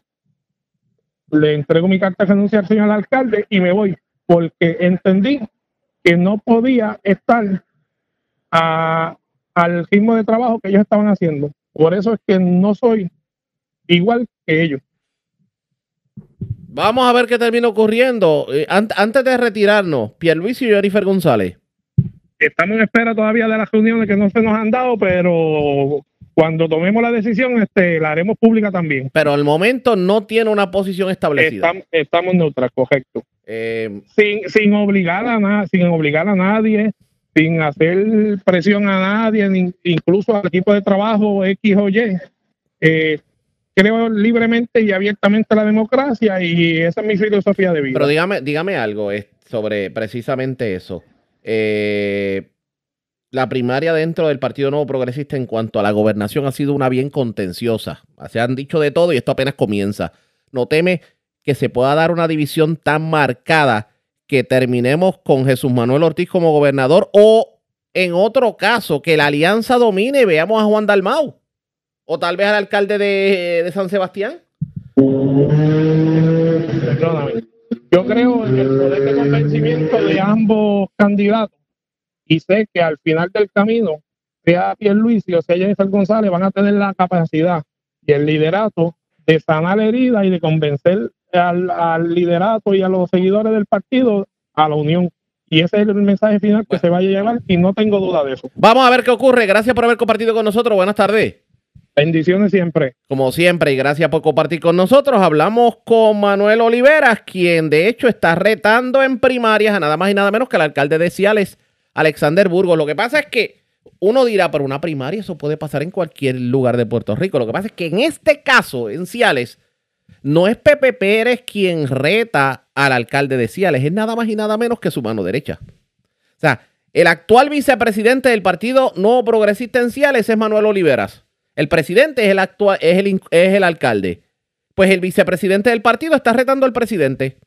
le entrego mi carta de renuncia al señor alcalde y me voy, porque entendí que no podía estar a- al ritmo de trabajo que ellos estaban haciendo. Por eso es que no soy igual que ellos. Vamos a ver qué termina ocurriendo. Eh, an- antes de retirarnos, Pierluisi y Jennifer González. Estamos en espera todavía de las reuniones que no se nos han dado, pero cuando tomemos la decisión, este, la haremos pública también. Pero al momento no tiene una posición establecida. Estamos, estamos neutras, correcto. Eh, sin, sin obligar a nada, sin obligar a nadie, sin hacer presión a nadie, incluso al equipo de trabajo X o Y. Eh, creo libremente y abiertamente la democracia y esa es mi filosofía de vida. pero dígame, dígame algo eh, sobre precisamente eso. Eh, la primaria dentro del Partido Nuevo Progresista en cuanto a la gobernación ha sido una bien contenciosa. Se han dicho de todo y esto apenas comienza. No teme que se pueda dar una división tan marcada que terminemos con Jesús Manuel Ortiz como gobernador o en otro caso que la alianza domine y veamos a Juan Dalmau o tal vez al alcalde de, San Sebastián. Perdóname. Yo creo en el poder de convencimiento de ambos candidatos y sé que al final del camino, sea Pierluisi o sea Jennifer González, van a tener la capacidad y el liderato de sanar heridas y de convencer al, al liderato y a los seguidores del partido a la unión. Y ese es el mensaje final que se vaya a llevar y no tengo duda de eso. Vamos a ver qué ocurre. Gracias por haber compartido con nosotros. Buenas tardes. Bendiciones siempre. Como siempre, y gracias por compartir con nosotros. Hablamos con Manuel Oliveras, quien de hecho está retando en primarias a nada más y nada menos que al alcalde de Ciales, Alexander Burgos. Lo que pasa es que uno dirá, pero una primaria eso puede pasar en cualquier lugar de Puerto Rico. Lo que pasa es que en este caso, en Ciales, no es Pepe Pérez quien reta al alcalde de Ciales, es nada más y nada menos que su mano derecha. O sea, el actual vicepresidente del Partido Nuevo Progresista en Ciales es Manuel Oliveras. El presidente es el, actual, es el, es el alcalde. Pues el vicepresidente del partido está retando al presidente.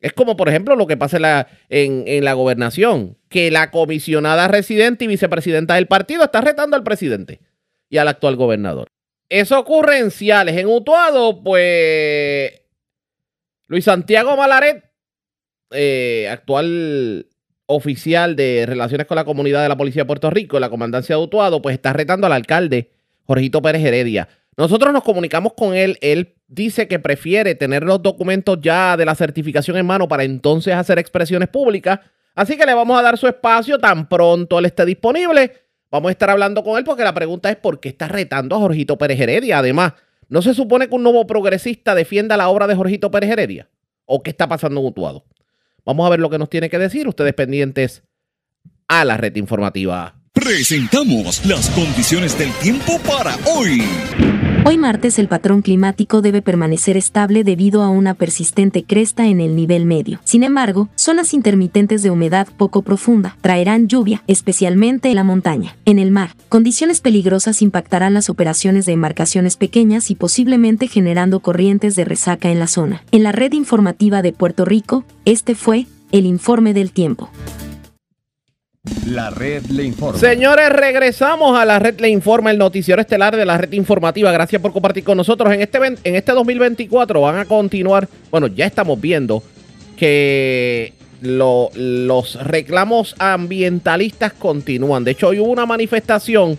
Es como, por ejemplo, lo que pasa en la, en, la gobernación, que la comisionada residente y vicepresidenta del partido está retando al presidente y al actual gobernador. Eso ocurre en Utuado, pues Luis Santiago Malaret, eh, actual oficial de Relaciones con la Comunidad de la Policía de Puerto Rico, la comandancia de Utuado, pues está retando al alcalde Jorgito Pérez Heredia. Nosotros nos comunicamos con él. Él dice que prefiere tener los documentos ya de la certificación en mano para entonces hacer expresiones públicas. Así que le vamos a dar su espacio tan pronto él esté disponible. Vamos a estar hablando con él porque la pregunta es por qué está retando a Jorgito Pérez Heredia. Además, ¿no se supone que un nuevo progresista defienda la obra de Jorgito Pérez Heredia? ¿O qué está pasando en Utuado? Vamos a ver lo que nos tiene que decir. Ustedes pendientes a la red informativa. Presentamos las condiciones del tiempo para hoy. Hoy martes el patrón climático debe permanecer estable debido a una persistente cresta en el nivel medio. Sin embargo, zonas intermitentes de humedad poco profunda traerán lluvia, especialmente en la montaña. En el mar, condiciones peligrosas impactarán las operaciones de embarcaciones pequeñas y posiblemente generando corrientes de resaca en la zona. En la red informativa de Puerto Rico, este fue el informe del tiempo. La red le informa. Señores, regresamos a la red le informa, el noticiero estelar de la red informativa. Gracias por compartir con nosotros. En este, en este 2024 van a continuar, bueno, ya estamos viendo que los reclamos ambientalistas continúan. De hecho, hoy hubo una manifestación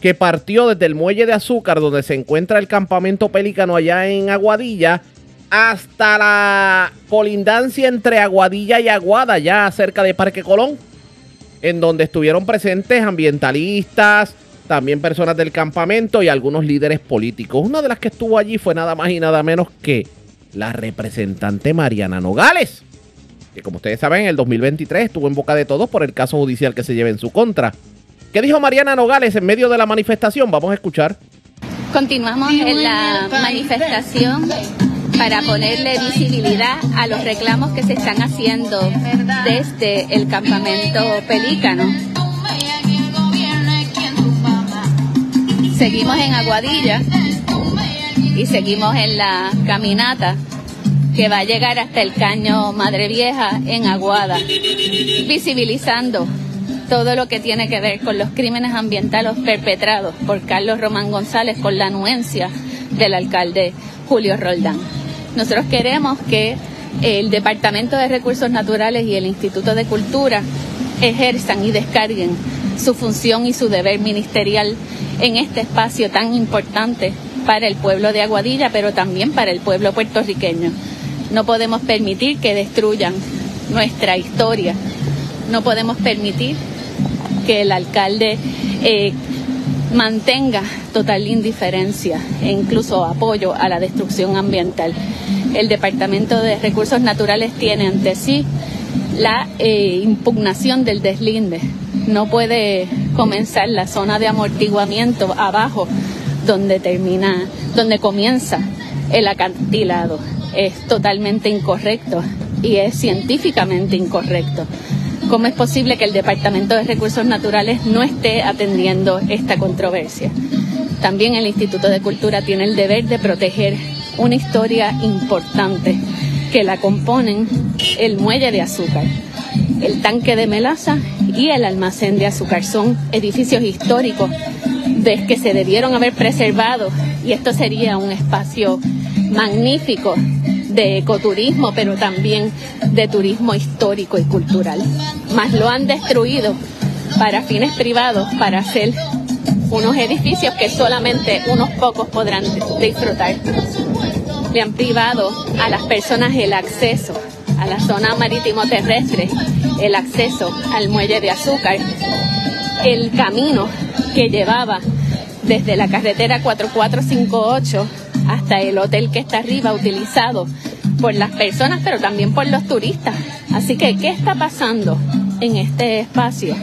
que partió desde el muelle de azúcar, donde se encuentra el campamento pelícano allá en Aguadilla, hasta la colindancia entre Aguadilla y Aguada, ya cerca de Parque Colón en donde estuvieron presentes ambientalistas, también personas del campamento y algunos líderes políticos. Una de las que estuvo allí fue nada más y nada menos que la representante Mariana Nogales, que como ustedes saben en el 2023 estuvo en boca de todos por el caso judicial que se lleva en su contra. ¿Qué dijo Mariana Nogales en medio de la manifestación? Vamos a escuchar. Continuamos en la manifestación para ponerle visibilidad a los reclamos que se están haciendo desde el campamento Pelícano. Seguimos en Aguadilla y seguimos en la caminata que va a llegar hasta el caño Madre Vieja en Aguada, visibilizando todo lo que tiene que ver con los crímenes ambientales perpetrados por Carlos Román González con la anuencia del alcalde Julio Roldán. Nosotros queremos que el Departamento de Recursos Naturales y el Instituto de Cultura ejerzan y descarguen su función y su deber ministerial en este espacio tan importante para el pueblo de Aguadilla, pero también para el pueblo puertorriqueño. No podemos permitir que destruyan nuestra historia. No podemos permitir que el alcalde eh, mantenga total indiferencia e incluso apoyo a la destrucción ambiental. El Departamento de Recursos Naturales tiene ante sí la eh, impugnación del deslinde. No puede comenzar la zona de amortiguamiento abajo donde termina, donde comienza el acantilado. Es totalmente incorrecto y es científicamente incorrecto. ¿Cómo es posible que el Departamento de Recursos Naturales no esté atendiendo esta controversia? También el Instituto de Cultura tiene el deber de proteger una historia importante que la componen el muelle de azúcar, el tanque de melaza y el almacén de azúcar. Son edificios históricos de que se debieron haber preservado y esto sería un espacio magnífico de ecoturismo, pero también de turismo histórico y cultural. Más lo han destruido para fines privados, para hacer unos edificios que solamente unos pocos podrán disfrutar. Le han privado a las personas el acceso a la zona marítimo terrestre, el acceso al muelle de azúcar, el camino que llevaba desde la carretera 4458 hasta el hotel que está arriba, utilizado por las personas, pero también por los turistas. Así que, ¿qué está pasando en este espacio?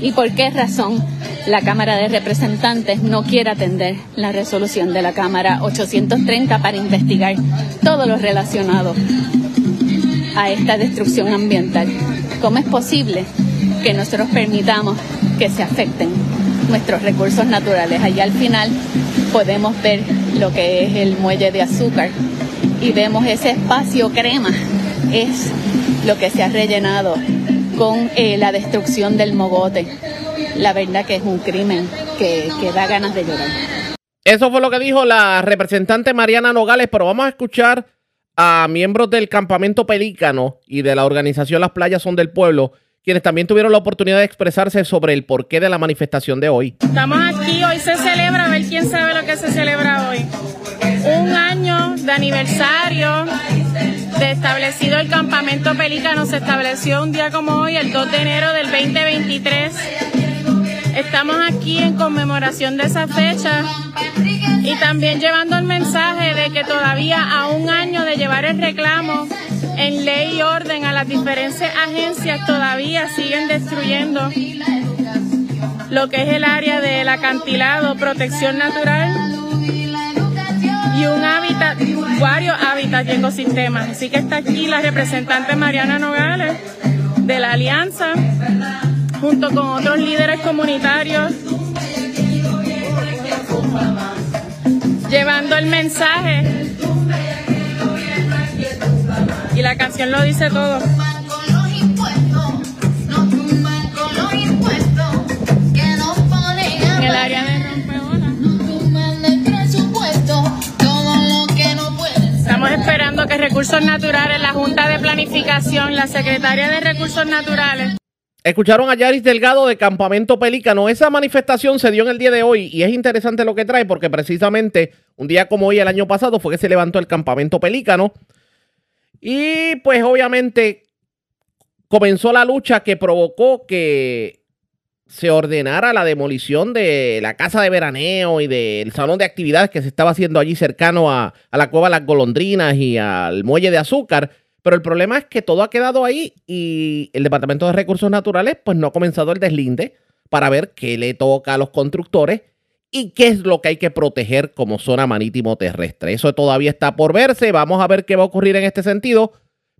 ¿Y por qué razón la Cámara de Representantes no quiere atender la resolución de la Cámara 830 para investigar todo lo relacionado a esta destrucción ambiental? ¿Cómo es posible que nosotros permitamos que se afecten nuestros recursos naturales? Allá al final podemos ver lo que es el muelle de azúcar y vemos ese espacio crema. Es lo que se ha rellenado con eh, la destrucción del mogote. La verdad que es un crimen que, que da ganas de llorar. Eso fue lo que dijo la representante Mariana Nogales, pero vamos a escuchar a miembros del campamento Pelícano y de la organización Las Playas Son del Pueblo, quienes también tuvieron la oportunidad de expresarse sobre el porqué de la manifestación de hoy. Estamos aquí, hoy se celebra, a ver quién sabe lo que se celebra hoy. Un año de aniversario de establecido el campamento Pelícano, se estableció un día como hoy, el 2 de enero del 2023. Estamos aquí en conmemoración de esa fecha y también llevando el mensaje de que todavía a un año de llevar el reclamo en ley y orden a las diferentes agencias todavía siguen destruyendo lo que es el área del acantilado, protección natural y un hábitat, varios hábitats y ecosistemas. Así que está aquí la representante Mariana Nogales de la Alianza, junto con otros líderes comunitarios llevando el mensaje. Y la canción lo dice todo. En el área de Recursos Naturales, la Junta de Planificación, la Secretaria de Recursos Naturales, Escucharon a Yaris Delgado de Campamento Pelícano. Esa manifestación se dio en el día de hoy y es interesante lo que trae porque precisamente un día como hoy el año pasado fue que se levantó el Campamento Pelícano y pues obviamente comenzó la lucha que provocó que se ordenara la demolición de la casa de veraneo y del salón de actividades que se estaba haciendo allí cercano a, la cueva Las Golondrinas y al muelle de azúcar pero el problema es que todo ha quedado ahí y el Departamento de Recursos Naturales pues no ha comenzado el deslinde para ver qué le toca a los constructores y qué es lo que hay que proteger como zona marítimo terrestre. Eso todavía está por verse. Vamos a ver qué va a ocurrir en este sentido.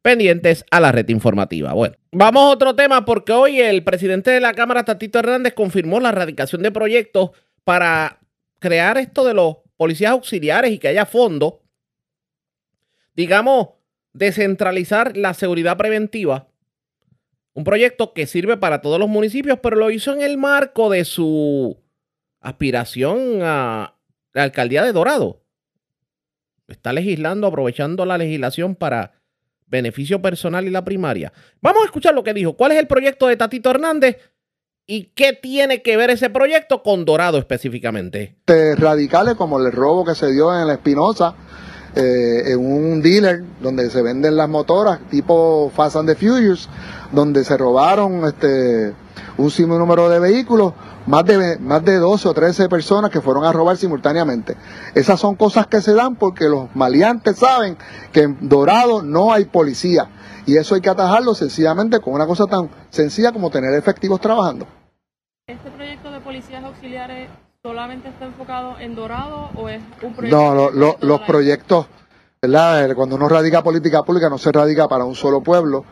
Pendientes a la red informativa. Bueno, vamos a otro tema porque hoy el presidente de la Cámara, Tatito Hernández, confirmó la erradicación de proyectos para crear esto de los policías auxiliares y que haya fondos, digamos, descentralizar la seguridad preventiva. Un proyecto que sirve para todos los municipios, pero lo hizo en el marco de su aspiración a la alcaldía de Dorado. Está legislando, aprovechando la legislación para beneficio personal y la primaria. Vamos a escuchar lo que dijo. ¿Cuál es el proyecto de Tatito Hernández? ¿Y qué tiene que ver ese proyecto con Dorado específicamente? Radicales como el robo que se dio en la Espinosa, eh, en un dealer donde se venden las motoras tipo Fast and the Furious, donde se robaron este un número de vehículos, más de, más de 12 o 13 personas que fueron a robar simultáneamente. Esas son cosas que se dan porque los maleantes saben que en Dorado no hay policía. Y eso hay que atajarlo sencillamente con una cosa tan sencilla como tener efectivos trabajando. ¿Este proyecto de policías auxiliares solamente está enfocado en Dorado o es un proyecto? No, los proyectos, ¿verdad? Eh, cuando uno radica política pública no se radica para un solo pueblo.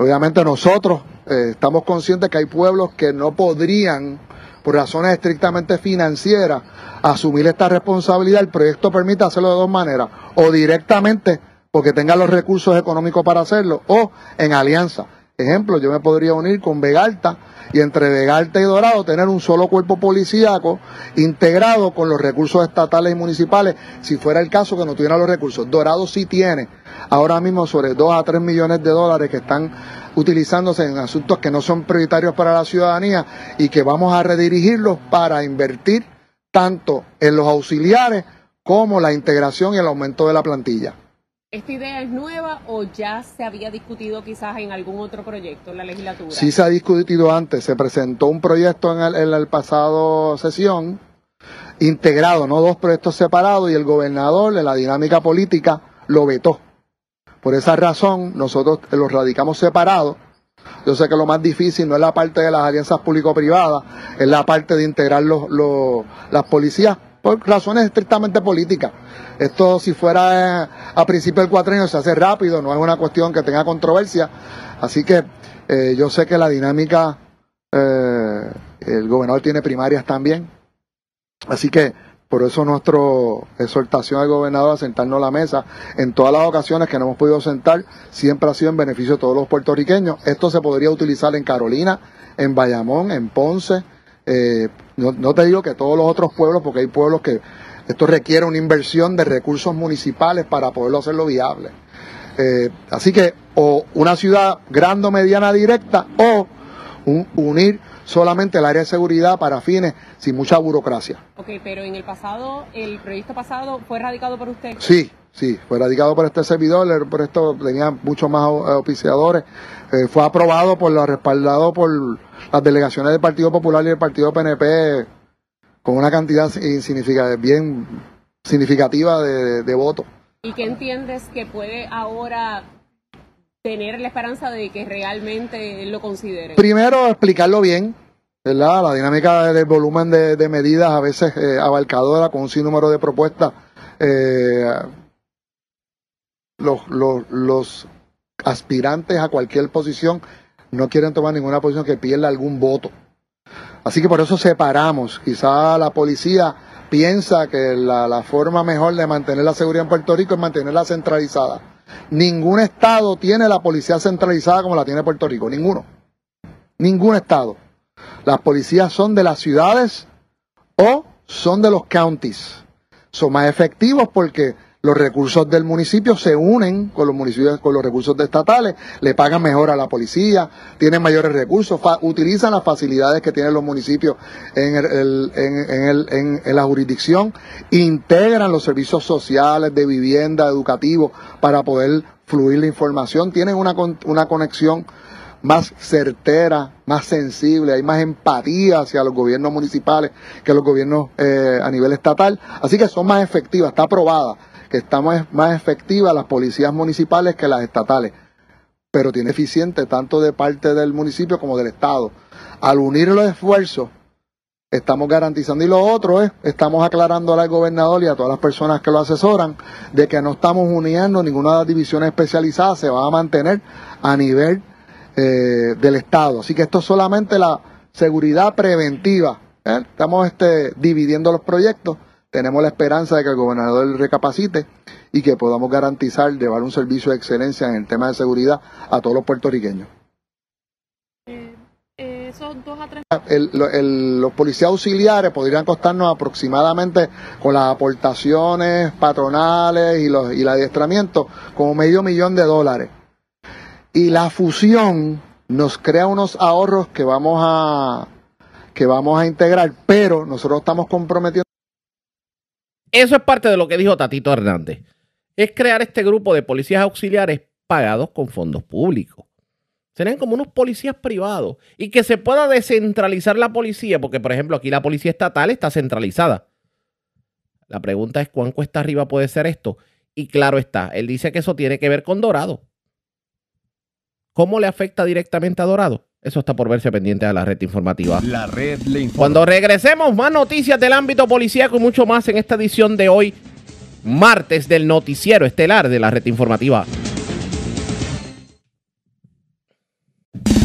Obviamente nosotros eh, estamos conscientes que hay pueblos que no podrían, por razones estrictamente financieras, asumir esta responsabilidad. El proyecto permite hacerlo de dos maneras, o directamente porque tenga los recursos económicos para hacerlo, o en alianza. Ejemplo, yo me podría unir con Vegalta y entre Vegalta y Dorado tener un solo cuerpo policíaco integrado con los recursos estatales y municipales, si fuera el caso que no tuviera los recursos. Dorado sí tiene ahora mismo sobre 2 a 3 millones de dólares que están utilizándose en asuntos que no son prioritarios para la ciudadanía y que vamos a redirigirlos para invertir tanto en los auxiliares como la integración y el aumento de la plantilla. ¿Esta idea es nueva o ya se había discutido quizás en algún otro proyecto en la legislatura? Sí se ha discutido antes. Se presentó un proyecto en el, en el pasado sesión integrados, no dos proyectos separados, y el gobernador en la dinámica política lo vetó. Por esa razón, nosotros los radicamos separados. Yo sé que lo más difícil no es la parte de las alianzas público-privadas, es la parte de integrar los, las policías por razones estrictamente políticas. Esto si fuera a principio del cuatrenio se hace rápido, no es una cuestión que tenga controversia. Así que eh, yo sé que la dinámica, eh, el gobernador tiene primarias también. Así que por eso nuestra exhortación al gobernador a sentarnos a la mesa en todas las ocasiones que no hemos podido sentar, siempre ha sido en beneficio de todos los puertorriqueños. Esto se podría utilizar en Carolina, en Bayamón, en Ponce. Eh, no, no te digo que todos los otros pueblos, porque hay pueblos que esto requiere una inversión de recursos municipales para poderlo hacerlo viable. Eh, así que o una ciudad grande o mediana directa o un, unir solamente el área de seguridad para fines sin mucha burocracia. Ok, pero en el pasado, el proyecto pasado fue radicado por usted. Sí, sí, fue radicado por este servidor, el proyecto tenía muchos más oficiadores, eh, fue aprobado por lo respaldado por las delegaciones del Partido Popular y del Partido PNP con una cantidad bien significativa de, de votos. ¿Y qué entiendes que puede ahora tener la esperanza de que realmente lo considere? Primero, explicarlo bien, ¿verdad? La dinámica del volumen de, de medidas a veces eh, abarcadora con un sinnúmero de propuestas. Eh, los, los, los aspirantes a cualquier posición no quieren tomar ninguna posición que pierda algún voto. Así que por eso separamos. Quizá la policía piensa que la, la, forma mejor de mantener la seguridad en Puerto Rico es mantenerla centralizada. Ningún estado tiene la policía centralizada como la tiene Puerto Rico, ninguno. Ningún estado. Las policías son de las ciudades o son de los counties. Son más efectivos porque los recursos del municipio se unen con los municipios, con los recursos estatales, le pagan mejor a la policía, tienen mayores recursos, utilizan las facilidades que tienen los municipios en, el, en, en, el, en, la jurisdicción, integran los servicios sociales, de vivienda, educativos, para poder fluir la información, tienen una, una conexión más certera, más sensible, hay más empatía hacia los gobiernos municipales que los gobiernos eh, a nivel estatal, así que son más efectivas, está aprobada que está más, más efectiva las policías municipales que las estatales, pero tiene eficiente tanto de parte del municipio como del Estado. Al unir los esfuerzos, estamos garantizando. Y lo otro es, estamos aclarando al gobernador y a todas las personas que lo asesoran de que no estamos uniendo ninguna de las divisiones especializadas, se va a mantener a nivel eh, del Estado. Así que esto es solamente la seguridad preventiva. ¿eh? Estamos este, dividiendo los proyectos tenemos la esperanza de que el gobernador recapacite y que podamos garantizar llevar un servicio de excelencia en el tema de seguridad a todos los puertorriqueños. Eh, eh, los policías auxiliares podrían costarnos aproximadamente con las aportaciones patronales y, los, y el adiestramiento como medio millón de dólares. Y la fusión nos crea unos ahorros que vamos a que vamos a integrar, pero nosotros estamos comprometiendo eso es parte de lo que dijo Tatito Hernández. Es crear este grupo de policías auxiliares pagados con fondos públicos. Serían como unos policías privados y que se pueda descentralizar la policía, porque por ejemplo aquí la policía estatal está centralizada. La pregunta es cuán cuesta arriba puede ser esto. Y claro está, él dice que eso tiene que ver con Dorado. ¿Cómo le afecta directamente a Dorado? Eso está por verse pendiente a la red informativa. La red le informa. Cuando regresemos, más noticias del ámbito policíaco y mucho más en esta edición de hoy, martes del noticiero estelar de la red informativa.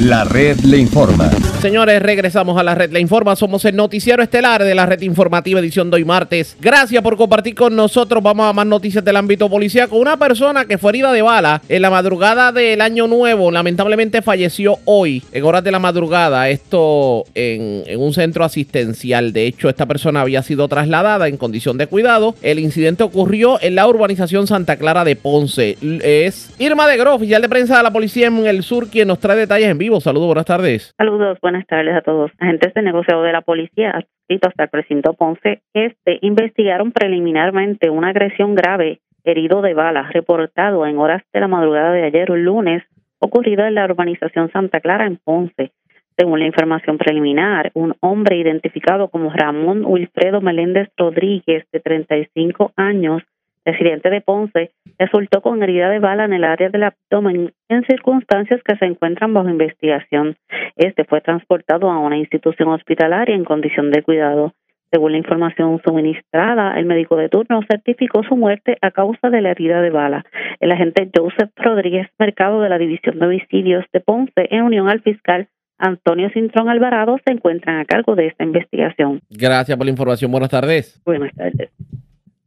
La red le informa. Señores, regresamos a la red le informa. Somos el noticiero estelar de la red informativa edición de hoy martes. Gracias por compartir con nosotros. Vamos a más noticias del ámbito policíaco. Una persona que fue herida de bala en la madrugada del año nuevo, lamentablemente falleció hoy, en horas de la madrugada. Esto en, un centro asistencial. De hecho, esta persona había sido trasladada en condición de cuidado. El incidente ocurrió en la urbanización Santa Clara de Ponce. Es Irma de Gro, oficial de prensa de la policía en el sur, quien nos trae detalles en vivo. Saludos, buenas tardes. Saludos, buenas tardes a todos. Agentes de negociado de la policía adscritos hasta el precinto Ponce Este investigaron preliminarmente una agresión grave, herido de bala, reportado en horas de la madrugada de ayer, lunes, ocurrido en la urbanización Santa Clara en Ponce. Según la información preliminar, un hombre identificado como Ramón Wilfredo Meléndez Rodríguez, de 35 años, residente de Ponce, resultó con herida de bala en el área del abdomen en circunstancias que se encuentran bajo investigación. Este fue transportado a una institución hospitalaria en condición de cuidado. Según la información suministrada, el médico de turno certificó su muerte a causa de la herida de bala. El agente Joseph Rodríguez Mercado de la División de Homicidios de Ponce, en unión al fiscal Antonio Cintrón Alvarado, se encuentran a cargo de esta investigación. Gracias por la información. Buenas tardes. Buenas tardes.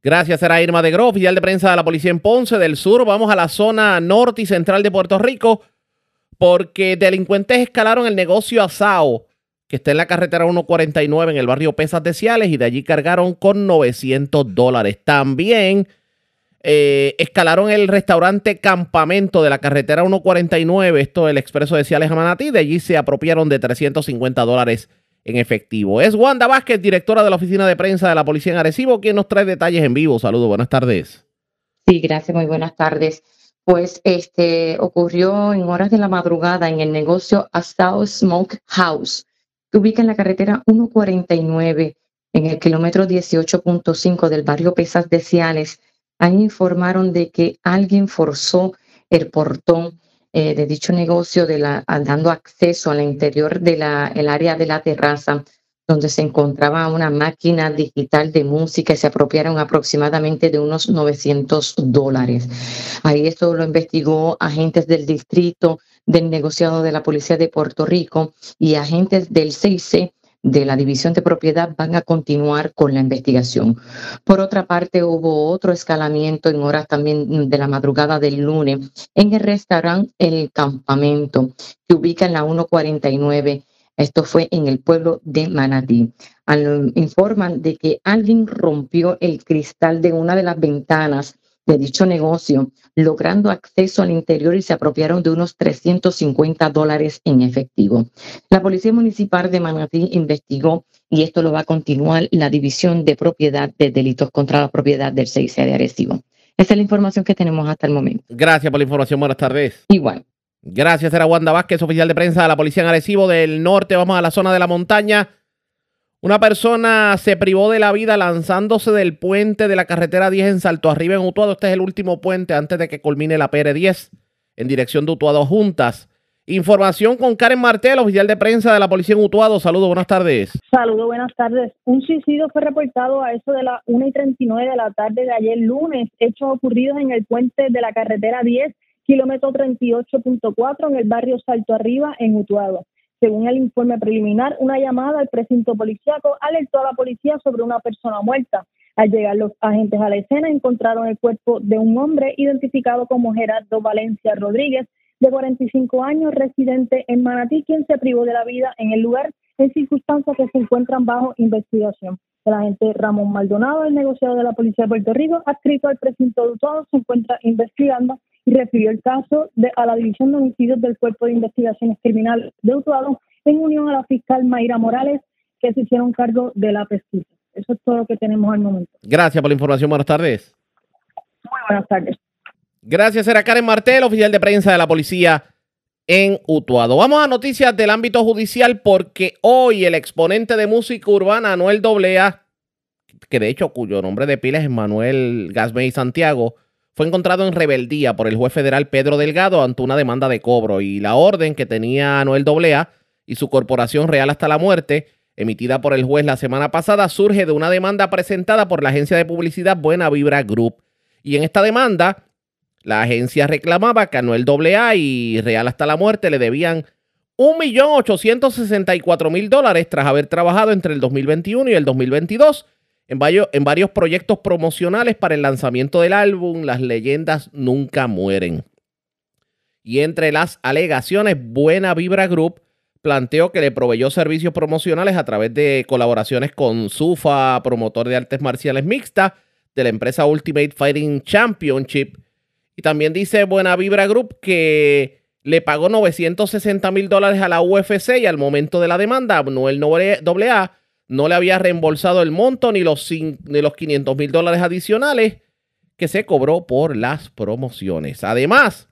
Gracias, era Irma de Gro, oficial de prensa de la policía en Ponce del Sur. Vamos a la zona norte y central de Puerto Rico porque delincuentes escalaron el negocio Asao, que está en la carretera 149 en el barrio Pesas de Ciales y de allí cargaron con 900 dólares. También eh, escalaron el restaurante Campamento de la carretera 149, esto el expreso de Ciales a Manatí, de allí se apropiaron de 350 dólares en efectivo. Es Wanda Vázquez, directora de la oficina de prensa de la policía en Arecibo, quien nos trae detalles en vivo. Saludos, buenas tardes. Sí, gracias, muy buenas tardes. Pues este ocurrió en horas de la madrugada en el negocio Asao Smoke House, que ubica en la carretera 149 en el kilómetro 18.5 del barrio Pesas de Ciales. Ahí informaron de que alguien forzó el portón eh, de dicho negocio, de la, dando acceso al interior del el área de la terraza, donde se encontraba una máquina digital de música y se apropiaron aproximadamente de unos 900 dólares. Ahí esto lo investigó agentes del distrito del negociado de la Policía de Puerto Rico y agentes del CIC de la División de Propiedad van a continuar con la investigación. Por otra parte, hubo otro escalamiento en horas también de la madrugada del lunes en el restaurante El Campamento, que ubica en la 149. Esto fue en el pueblo de Manatí. informan de que alguien rompió el cristal de una de las ventanas de dicho negocio, logrando acceso al interior y se apropiaron de unos 350 dólares en efectivo. La Policía Municipal de Manatí investigó y esto lo va a continuar la División de Propiedad de Delitos contra la Propiedad del 6 de Arecibo. Esa es la información que tenemos hasta el momento. Gracias por la información. Buenas tardes. Igual. Gracias, era Wanda Vázquez, oficial de prensa de la Policía en Arecibo del Norte. Vamos a la zona de la montaña. Una persona se privó de la vida lanzándose del puente de la carretera 10 en Salto Arriba en Utuado. Este es el último puente antes de que culmine la PR10 en dirección de Utuado Juntas. Información con Karen Martel, oficial de prensa de la policía en Utuado. Saludos, buenas tardes. Saludos, buenas tardes. Un suicidio fue reportado a eso de las 1 y 39 de la tarde de ayer lunes, hechos ocurridos en el puente de la carretera 10, kilómetro 38.4 en el barrio Salto Arriba en Utuado. Según el informe preliminar, una llamada al precinto policiaco alertó a la policía sobre una persona muerta. Al llegar los agentes a la escena encontraron el cuerpo de un hombre identificado como Gerardo Valencia Rodríguez, de 45 años, residente en Manatí, quien se privó de la vida en el lugar en circunstancias que se encuentran bajo investigación. El agente Ramón Maldonado, el negociado de la Policía de Puerto Rico, adscrito al precinto de se encuentra investigando y refirió el caso de, a la División de Homicidios del Cuerpo de Investigaciones Criminales de Utuado en unión a la fiscal Mayra Morales, que se hicieron cargo de la pesquisa. Eso es todo lo que tenemos al momento. Gracias por la información. Buenas tardes. Muy buenas tardes. Gracias, era Karen Martel, oficial de prensa de la policía en Utuado. Vamos a noticias del ámbito judicial porque hoy el exponente de música urbana, Anuel AA, que de hecho cuyo nombre de pila es Manuel Gasmey Santiago, fue encontrado en rebeldía por el juez federal Pedro Delgado ante una demanda de cobro y la orden que tenía Anuel AA y su corporación Real hasta la muerte, emitida por el juez la semana pasada, surge de una demanda presentada por la agencia de publicidad Buena Vibra Group. Y en esta demanda, la agencia reclamaba que Anuel AA y Real hasta la muerte le debían 1.864.000 dólares tras haber trabajado entre el 2021 y el 2022 en varios, en varios proyectos promocionales para el lanzamiento del álbum Las leyendas nunca mueren. Y entre las alegaciones, Buena Vibra Group planteó que le proveyó servicios promocionales a través de colaboraciones con Sufa, promotor de artes marciales mixtas, de la empresa Ultimate Fighting Championship. Y también dice Buena Vibra Group que le pagó 960 mil dólares a la UFC y al momento de la demanda, Noel AA no le había reembolsado el monto ni los, ni los 500 mil dólares adicionales que se cobró por las promociones. Además,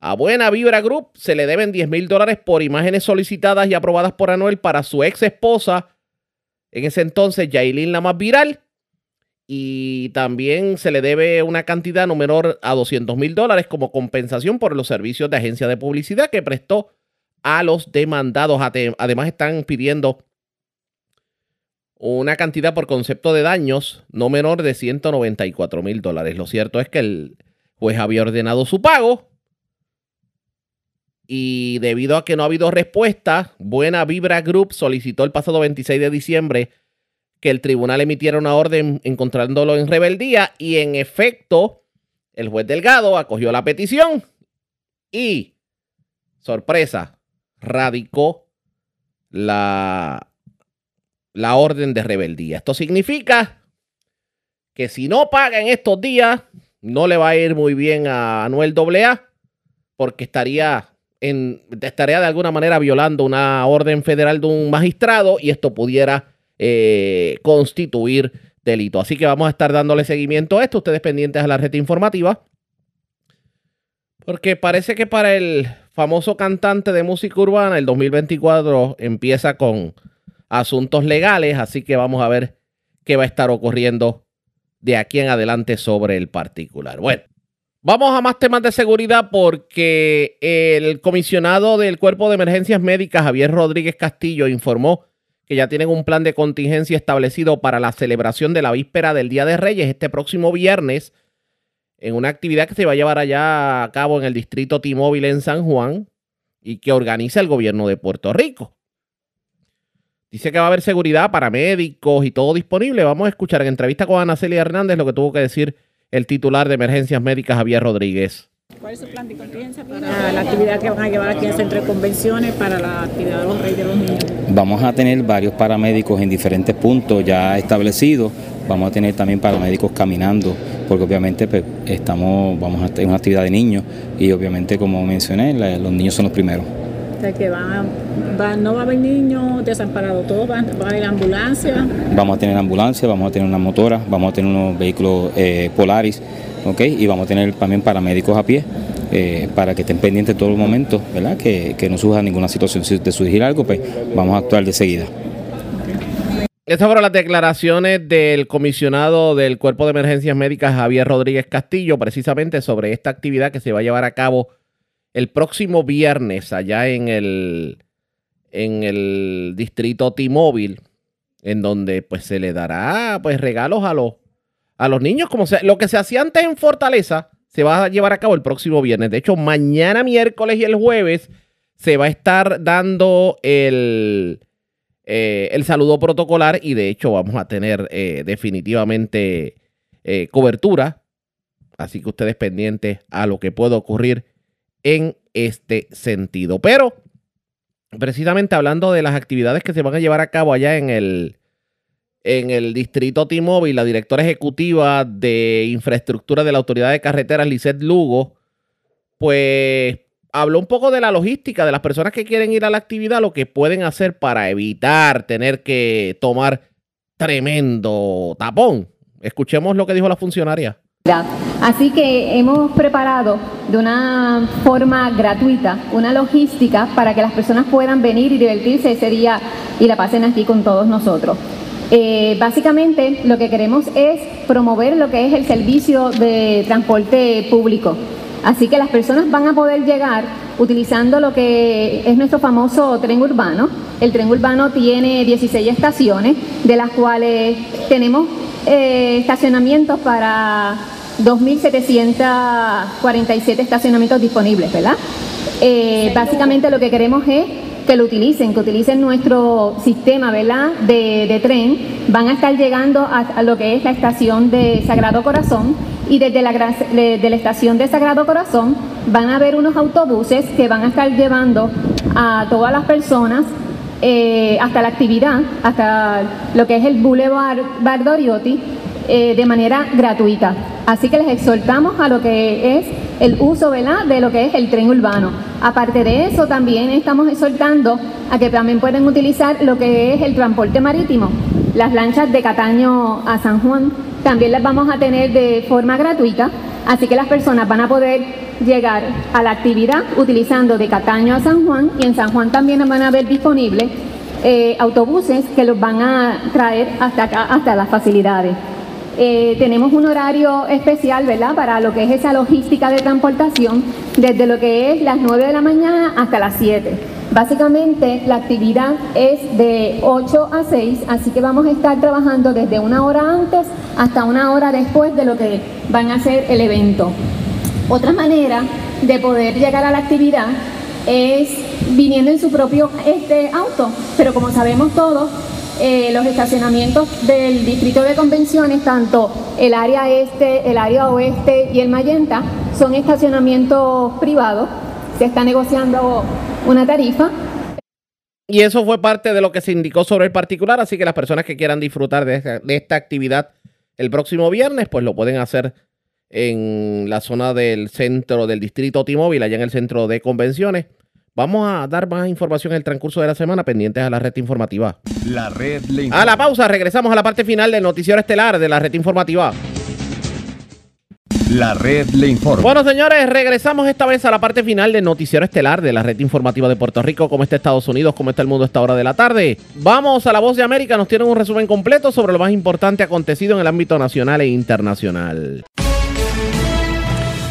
A Buena Vibra Group se le deben 10 mil dólares por imágenes solicitadas y aprobadas por Anuel para su ex esposa, en ese entonces Yailin la más viral. Y también se le debe una cantidad no menor a 200 mil dólares como compensación por los servicios de agencia de publicidad que prestó a los demandados. Además están pidiendo una cantidad por concepto de daños no menor de 194 mil dólares. Lo cierto es que el juez había ordenado su pago y debido a que no ha habido respuesta, Buena Vibra Group solicitó el pasado 26 de diciembre que el tribunal emitiera una orden encontrándolo en rebeldía y en efecto el juez Delgado acogió la petición y, sorpresa, radicó la, la orden de rebeldía. Esto significa que si no paga en estos días, no le va a ir muy bien a Anuel AA porque estaría en, estaría de alguna manera violando una orden federal de un magistrado y esto pudiera eh, constituir delito. Así que vamos a estar dándole seguimiento a esto, ustedes pendientes a la red informativa. Porque parece que para el famoso cantante de música urbana, el 2024 empieza con asuntos legales, así que vamos a ver qué va a estar ocurriendo de aquí en adelante sobre el particular. Bueno, Vamos a más temas de seguridad porque el comisionado del Cuerpo de Emergencias Médicas, Javier Rodríguez Castillo, informó que ya tienen un plan de contingencia establecido para la celebración de la víspera del Día de Reyes este próximo viernes en una actividad que se va a llevar allá a cabo en el distrito T-Mobile en San Juan y que organiza el gobierno de Puerto Rico. Dice que va a haber seguridad para médicos y todo disponible. Vamos a escuchar en entrevista con Ana Celia Hernández lo que tuvo que decir el titular de Emergencias Médicas, Javier Rodríguez. ¿Cuál es su plan de contingencia para la actividad que van a llevar aquí en el Centro de Convenciones para la actividad de los Reyes de los Niños? Vamos a tener varios paramédicos en diferentes puntos ya establecidos. Vamos a tener también paramédicos caminando, porque obviamente pues, estamos, vamos a tener una actividad de niños y obviamente, como mencioné, los niños son los primeros. O sea que van, no va a haber niños desamparados, todos van, va a haber ambulancia. Vamos a tener ambulancia, vamos a tener una motora, vamos a tener unos vehículos eh, Polaris, ¿ok? Y vamos a tener también paramédicos a pie. Eh, para que estén pendientes todos los momentos, ¿verdad? Que, que no surja ninguna situación. Si te surgir algo, pues vamos a actuar de seguida. Estas fueron las declaraciones del comisionado del Cuerpo de Emergencias Médicas, Javier Rodríguez Castillo, precisamente sobre esta actividad que se va a llevar a cabo el próximo viernes allá en el, en el distrito T-Mobile, en donde pues se le dará pues regalos a los, a los niños, como sea, lo que se hacía antes en Fortaleza, se va a llevar a cabo el próximo viernes. De hecho, mañana miércoles y el jueves se va a estar dando el, eh, el saludo protocolar y de hecho vamos a tener eh, definitivamente eh, cobertura. Así que ustedes pendientes a lo que pueda ocurrir en este sentido. Pero, precisamente hablando de las actividades que se van a llevar a cabo allá en el, en el distrito T-Mobile, la directora ejecutiva de infraestructura de la Autoridad de Carreteras, Lisette Lugo, pues habló un poco de la logística de las personas que quieren ir a la actividad, lo que pueden hacer para evitar tener que tomar tremendo tapón. Escuchemos lo que dijo la funcionaria. Así que hemos preparado de una forma gratuita una logística para que las personas puedan venir y divertirse ese día y la pasen aquí con todos nosotros. Eh, básicamente lo que queremos es promover lo que es el servicio de transporte público. Así que las personas van a poder llegar utilizando lo que es nuestro famoso tren urbano. El tren urbano tiene 16 estaciones, de las cuales tenemos eh, estacionamientos para 2.747 estacionamientos disponibles, ¿verdad? Eh, básicamente lo que queremos es que lo utilicen, que utilicen nuestro sistema, ¿verdad? De, tren. Van a estar llegando a, lo que es la estación de Sagrado Corazón y desde la, de, la estación de Sagrado Corazón van a haber unos autobuses que van a estar llevando a todas las personas eh, hasta la actividad, hasta lo que es el Boulevard Bardoriotti, eh, de manera gratuita. Así que les exhortamos a lo que es el uso ¿verdad? de lo que es el tren urbano. Aparte de eso, también estamos exhortando a que también pueden utilizar lo que es el transporte marítimo. Las lanchas de Cataño a San Juan también las vamos a tener de forma gratuita. Así que las personas van a poder llegar a la actividad utilizando de Cataño a San Juan y en San Juan también van a haber disponibles eh, autobuses que los van a traer hasta acá, hasta las facilidades. Eh, tenemos un horario especial, ¿verdad?, para lo que es esa logística de transportación, desde lo que es las 9 de la mañana hasta las 7. Básicamente la actividad es de 8 a 6, así que vamos a estar trabajando desde una hora antes hasta una hora después de lo que van a ser el evento. Otra manera de poder llegar a la actividad es viniendo en su propio este auto, pero como sabemos todos, eh, los estacionamientos del distrito de convenciones, tanto el área este, el área oeste y el Mayenta, son estacionamientos privados. Se está negociando una tarifa. Y eso fue parte de lo que se indicó sobre el particular, así que las personas que quieran disfrutar de esta, actividad el próximo viernes, pues lo pueden hacer en la zona del centro del distrito T-Mobile, allá en el centro de convenciones. Vamos a dar más información en el transcurso de la semana pendientes a la red informativa. La red le A la pausa, regresamos a la parte final del noticiero estelar de la red informativa. La red le informa. Bueno, señores, regresamos esta vez a la parte final del noticiero estelar de la red informativa de Puerto Rico. ¿Cómo está Estados Unidos? ¿Cómo está el mundo a esta hora de la tarde? Vamos a la voz de América. Nos tienen un resumen completo sobre lo más importante acontecido en el ámbito nacional e internacional.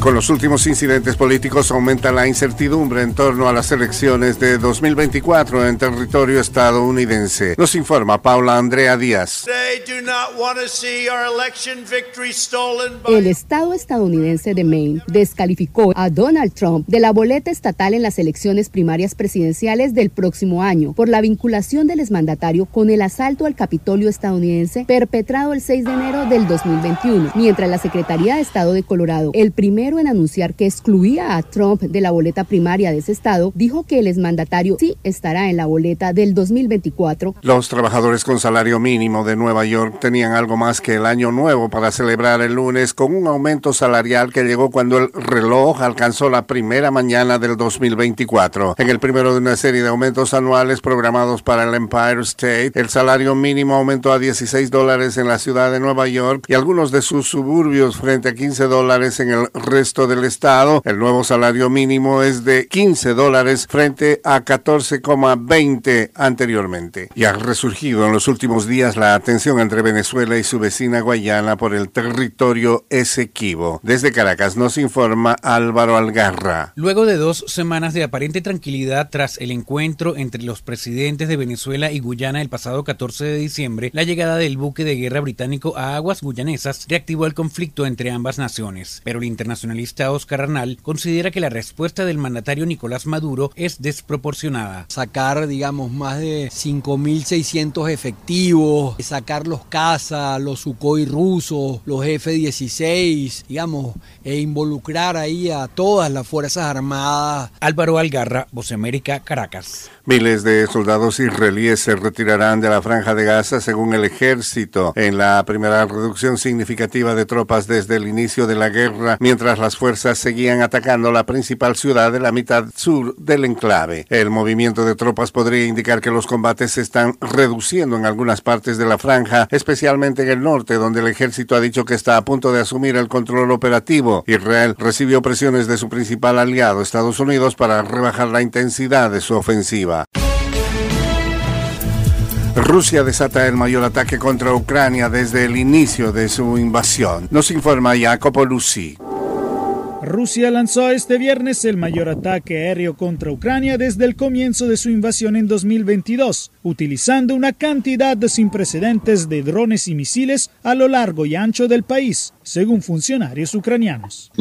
Con los últimos incidentes políticos aumenta la incertidumbre en torno a las elecciones de 2024 en territorio estadounidense. Nos informa Paula Andrea Díaz. El estado estadounidense de Maine descalificó a Donald Trump de la boleta estatal en las elecciones primarias presidenciales del próximo año por la vinculación del exmandatario con el asalto al Capitolio estadounidense perpetrado el 6 de enero del 2021, mientras la Secretaría de Estado de Colorado, el primero en anunciar que excluía a Trump de la boleta primaria de ese estado, dijo que el exmandatario sí estará en la boleta del 2024. Los trabajadores con salario mínimo de Nueva York tenían algo más que el año nuevo para celebrar el lunes con un aumento salarial que llegó cuando el reloj alcanzó la primera mañana del 2024. En el primero de una serie de aumentos anuales programados para el Empire State, el salario mínimo aumentó a 16 dólares en la ciudad de Nueva York y algunos de sus suburbios frente a 15 dólares en el resto del estado. El nuevo salario mínimo es de 15 dólares frente a 14,20 anteriormente. Y ha resurgido en los últimos días la tensión entre Venezuela y su vecina Guayana por el territorio Esequibo. Desde Caracas nos informa Álvaro Algarra. Luego de dos semanas de aparente tranquilidad tras el encuentro entre los presidentes de Venezuela y Guyana el pasado 14 de diciembre, la llegada del buque de guerra británico a aguas guyanesas reactivó el conflicto entre ambas naciones. Pero el internacionalista Oscar Arnal considera que la respuesta del mandatario Nicolás Maduro es desproporcionada. Sacar, digamos, más de 5.600 efectivos, sacar los cazas, los Sukhoi rusos, los F-16, digamos, e involucrar ahí a todas las Fuerzas Armadas. Álvaro Algarra, Voz América, Caracas. Miles de soldados israelíes se retirarán de la franja de Gaza según el ejército en la primera reducción significativa de tropas desde el inicio de la guerra, mientras las fuerzas seguían atacando la principal ciudad de la mitad sur del enclave. El movimiento de tropas podría indicar que los combates se están reduciendo en algunas partes de la franja, especialmente en el norte, donde el ejército ha dicho que está a punto de asumir el control operativo. Israel recibió presiones de su principal aliado, Estados Unidos, para rebajar la intensidad de su ofensiva. Rusia desata el mayor ataque contra Ucrania desde el inicio de su invasión. Nos informa Jacopo Lucy. Rusia lanzó este viernes el mayor ataque aéreo contra Ucrania desde el comienzo de su invasión en 2022, utilizando una cantidad sin precedentes de drones y misiles a lo largo y ancho del país, según funcionarios ucranianos.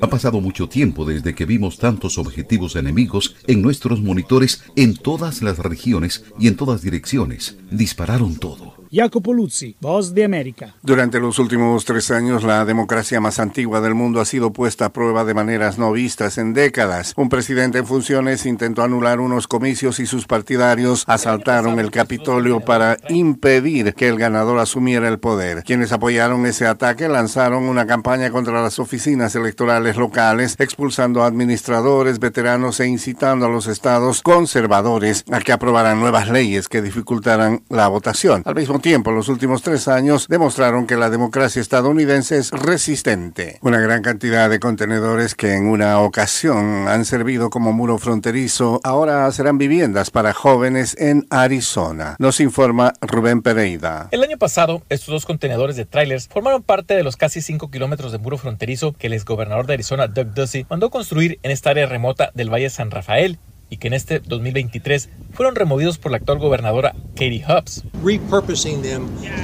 Ha pasado mucho tiempo desde que vimos tantos objetivos enemigos en nuestros monitores en todas las regiones y en todas direcciones. Dispararon todo Jacopo Luzzi, Voz de América. Durante los últimos tres años, la democracia más antigua del mundo ha sido puesta a prueba de maneras no vistas en décadas. Un presidente en funciones intentó anular unos comicios y sus partidarios asaltaron el Capitolio para impedir que el ganador asumiera el poder. Quienes apoyaron ese ataque lanzaron una campaña contra las oficinas electorales locales, expulsando a administradores, veteranos e incitando a los estados conservadores a que aprobaran nuevas leyes que dificultaran la votación. Al mismo tiempo, los últimos tres años demostraron que la democracia estadounidense es resistente. Una gran cantidad de contenedores que en una ocasión han servido como muro fronterizo ahora serán viviendas para jóvenes en Arizona. Nos informa Rubén Pereira. El año pasado, estos dos contenedores de trailers formaron parte de los casi 5 kilómetros de muro fronterizo que el exgobernador de Arizona, Doug Ducey, mandó construir en esta área remota del Valle San Rafael y que en este 2023 fueron removidos por la actual gobernadora Katie Hubbs.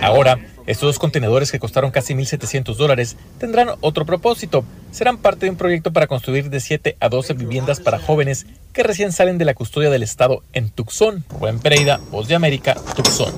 Ahora, estos dos contenedores que costaron casi 1.700 dólares tendrán otro propósito. Serán parte de un proyecto para construir de 7 a 12 viviendas para jóvenes que recién salen de la custodia del Estado en Tucson. Rubén Pereira, Voz de América, Tucson.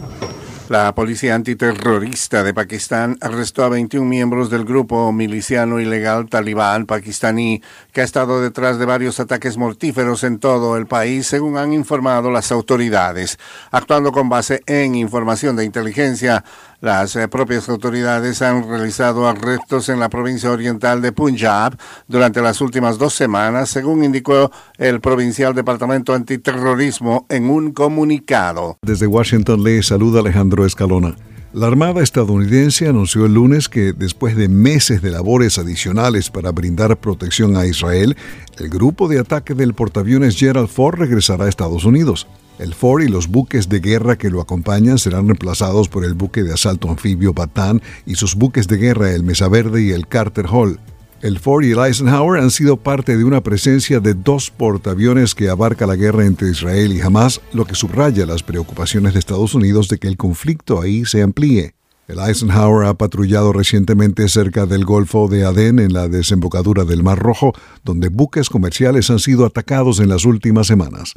La policía antiterrorista de Pakistán arrestó a 21 miembros del grupo miliciano ilegal talibán pakistaní que ha estado detrás de varios ataques mortíferos en todo el país, según han informado las autoridades. Actuando con base en información de inteligencia, las eh, propias autoridades han realizado arrestos en la provincia oriental de Punjab durante las últimas dos semanas, según indicó el provincial Departamento Antiterrorismo en un comunicado. Desde Washington le saluda Alejandro Escalona. La Armada estadounidense anunció el lunes que después de meses de labores adicionales para brindar protección a Israel, el grupo de ataque del portaaviones Gerald Ford regresará a Estados Unidos. El Ford y los buques de guerra que lo acompañan serán reemplazados por el buque de asalto anfibio Batán y sus buques de guerra el Mesa Verde y el Carter Hall. El Ford y el Eisenhower han sido parte de una presencia de dos portaaviones que abarca la guerra entre Israel y Hamas, lo que subraya las preocupaciones de Estados Unidos de que el conflicto ahí se amplíe. El Eisenhower ha patrullado recientemente cerca del Golfo de Adén en la desembocadura del Mar Rojo, donde buques comerciales han sido atacados en las últimas semanas.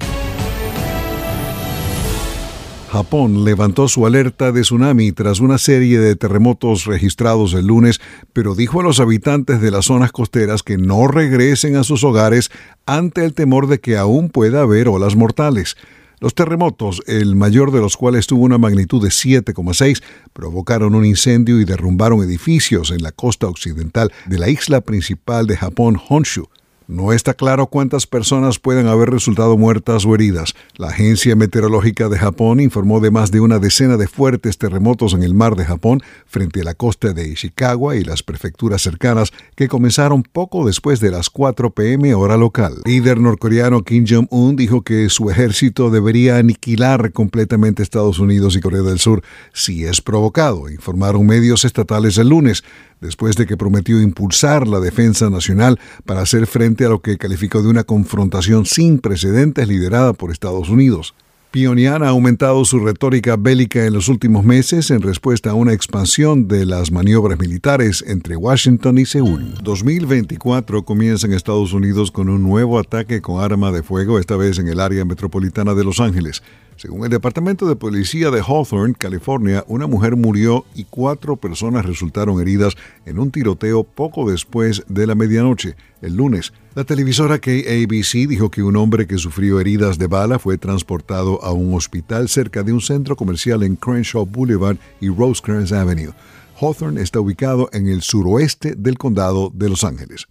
Japón levantó su alerta de tsunami tras una serie de terremotos registrados el lunes, pero dijo a los habitantes de las zonas costeras que no regresen a sus hogares ante el temor de que aún pueda haber olas mortales. Los terremotos, el mayor de los cuales tuvo una magnitud de 7,6, provocaron un incendio y derrumbaron edificios en la costa occidental de la isla principal de Japón, Honshu. No está claro cuántas personas pueden haber resultado muertas o heridas. La Agencia Meteorológica de Japón informó de más de una decena de fuertes terremotos en el mar de Japón frente a la costa de Ishikawa y las prefecturas cercanas que comenzaron poco después de las 4 pm hora local. El líder norcoreano Kim Jong-un dijo que su ejército debería aniquilar completamente Estados Unidos y Corea del Sur si es provocado, informaron medios estatales el lunes después de que prometió impulsar la defensa nacional para hacer frente a lo que calificó de una confrontación sin precedentes liderada por Estados Unidos. Pyongyang ha aumentado su retórica bélica en los últimos meses en respuesta a una expansión de las maniobras militares entre Washington y Seúl. 2024 comienza en Estados Unidos con un nuevo ataque con arma de fuego, esta vez en el área metropolitana de Los Ángeles. Según el Departamento de Policía de Hawthorne, California, una mujer murió y cuatro personas resultaron heridas en un tiroteo poco después de la medianoche, el lunes. La televisora KABC dijo que un hombre que sufrió heridas de bala fue transportado a un hospital cerca de un centro comercial en Crenshaw Boulevard y Rosecrans Avenue. Hawthorne está ubicado en el suroeste del condado de Los Ángeles.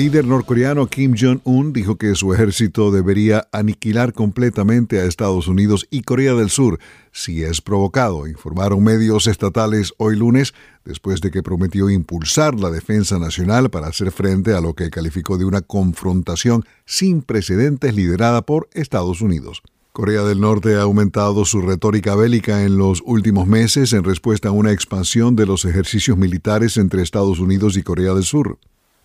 Líder norcoreano Kim Jong-un dijo que su ejército debería aniquilar completamente a Estados Unidos y Corea del Sur si es provocado, informaron medios estatales hoy lunes, después de que prometió impulsar la defensa nacional para hacer frente a lo que calificó de una confrontación sin precedentes liderada por Estados Unidos. Corea del Norte ha aumentado su retórica bélica en los últimos meses en respuesta a una expansión de los ejercicios militares entre Estados Unidos y Corea del Sur.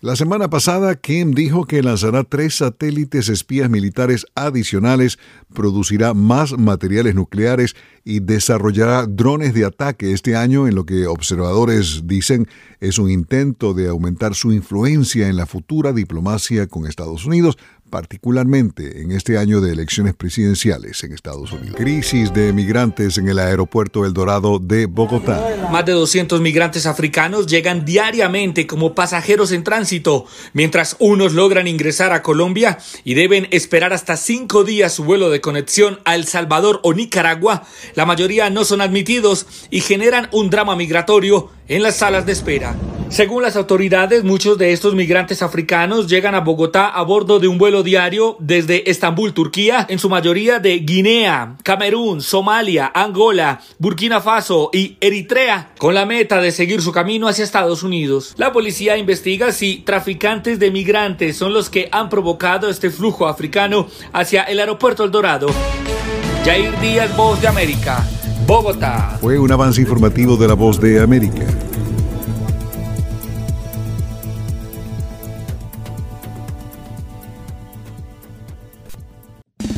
La semana pasada, Kim dijo que lanzará tres satélites espías militares adicionales, producirá más materiales nucleares y desarrollará drones de ataque. Este año en lo que observadores dicen es un intento de aumentar su influencia en la futura diplomacia con Estados Unidos particularmente en este año de elecciones presidenciales en Estados Unidos. Crisis de migrantes en el aeropuerto El Dorado de Bogotá. Más de 200 migrantes africanos llegan diariamente como pasajeros en tránsito, mientras unos logran ingresar a Colombia y deben esperar hasta cinco días su vuelo de conexión a El Salvador o Nicaragua. La mayoría no son admitidos y generan un drama migratorio en las salas de espera. Según las autoridades, muchos de estos migrantes africanos llegan a Bogotá a bordo de un vuelo diario desde Estambul, Turquía, en su mayoría de Guinea, Camerún, Somalia, Angola, Burkina Faso y Eritrea, con la meta de seguir su camino hacia Estados Unidos. La policía investiga si traficantes de migrantes son los que han provocado este flujo africano hacia el aeropuerto El Dorado. Jair Díaz, Voz de América, Bogotá. Fue un avance informativo de la Voz de América.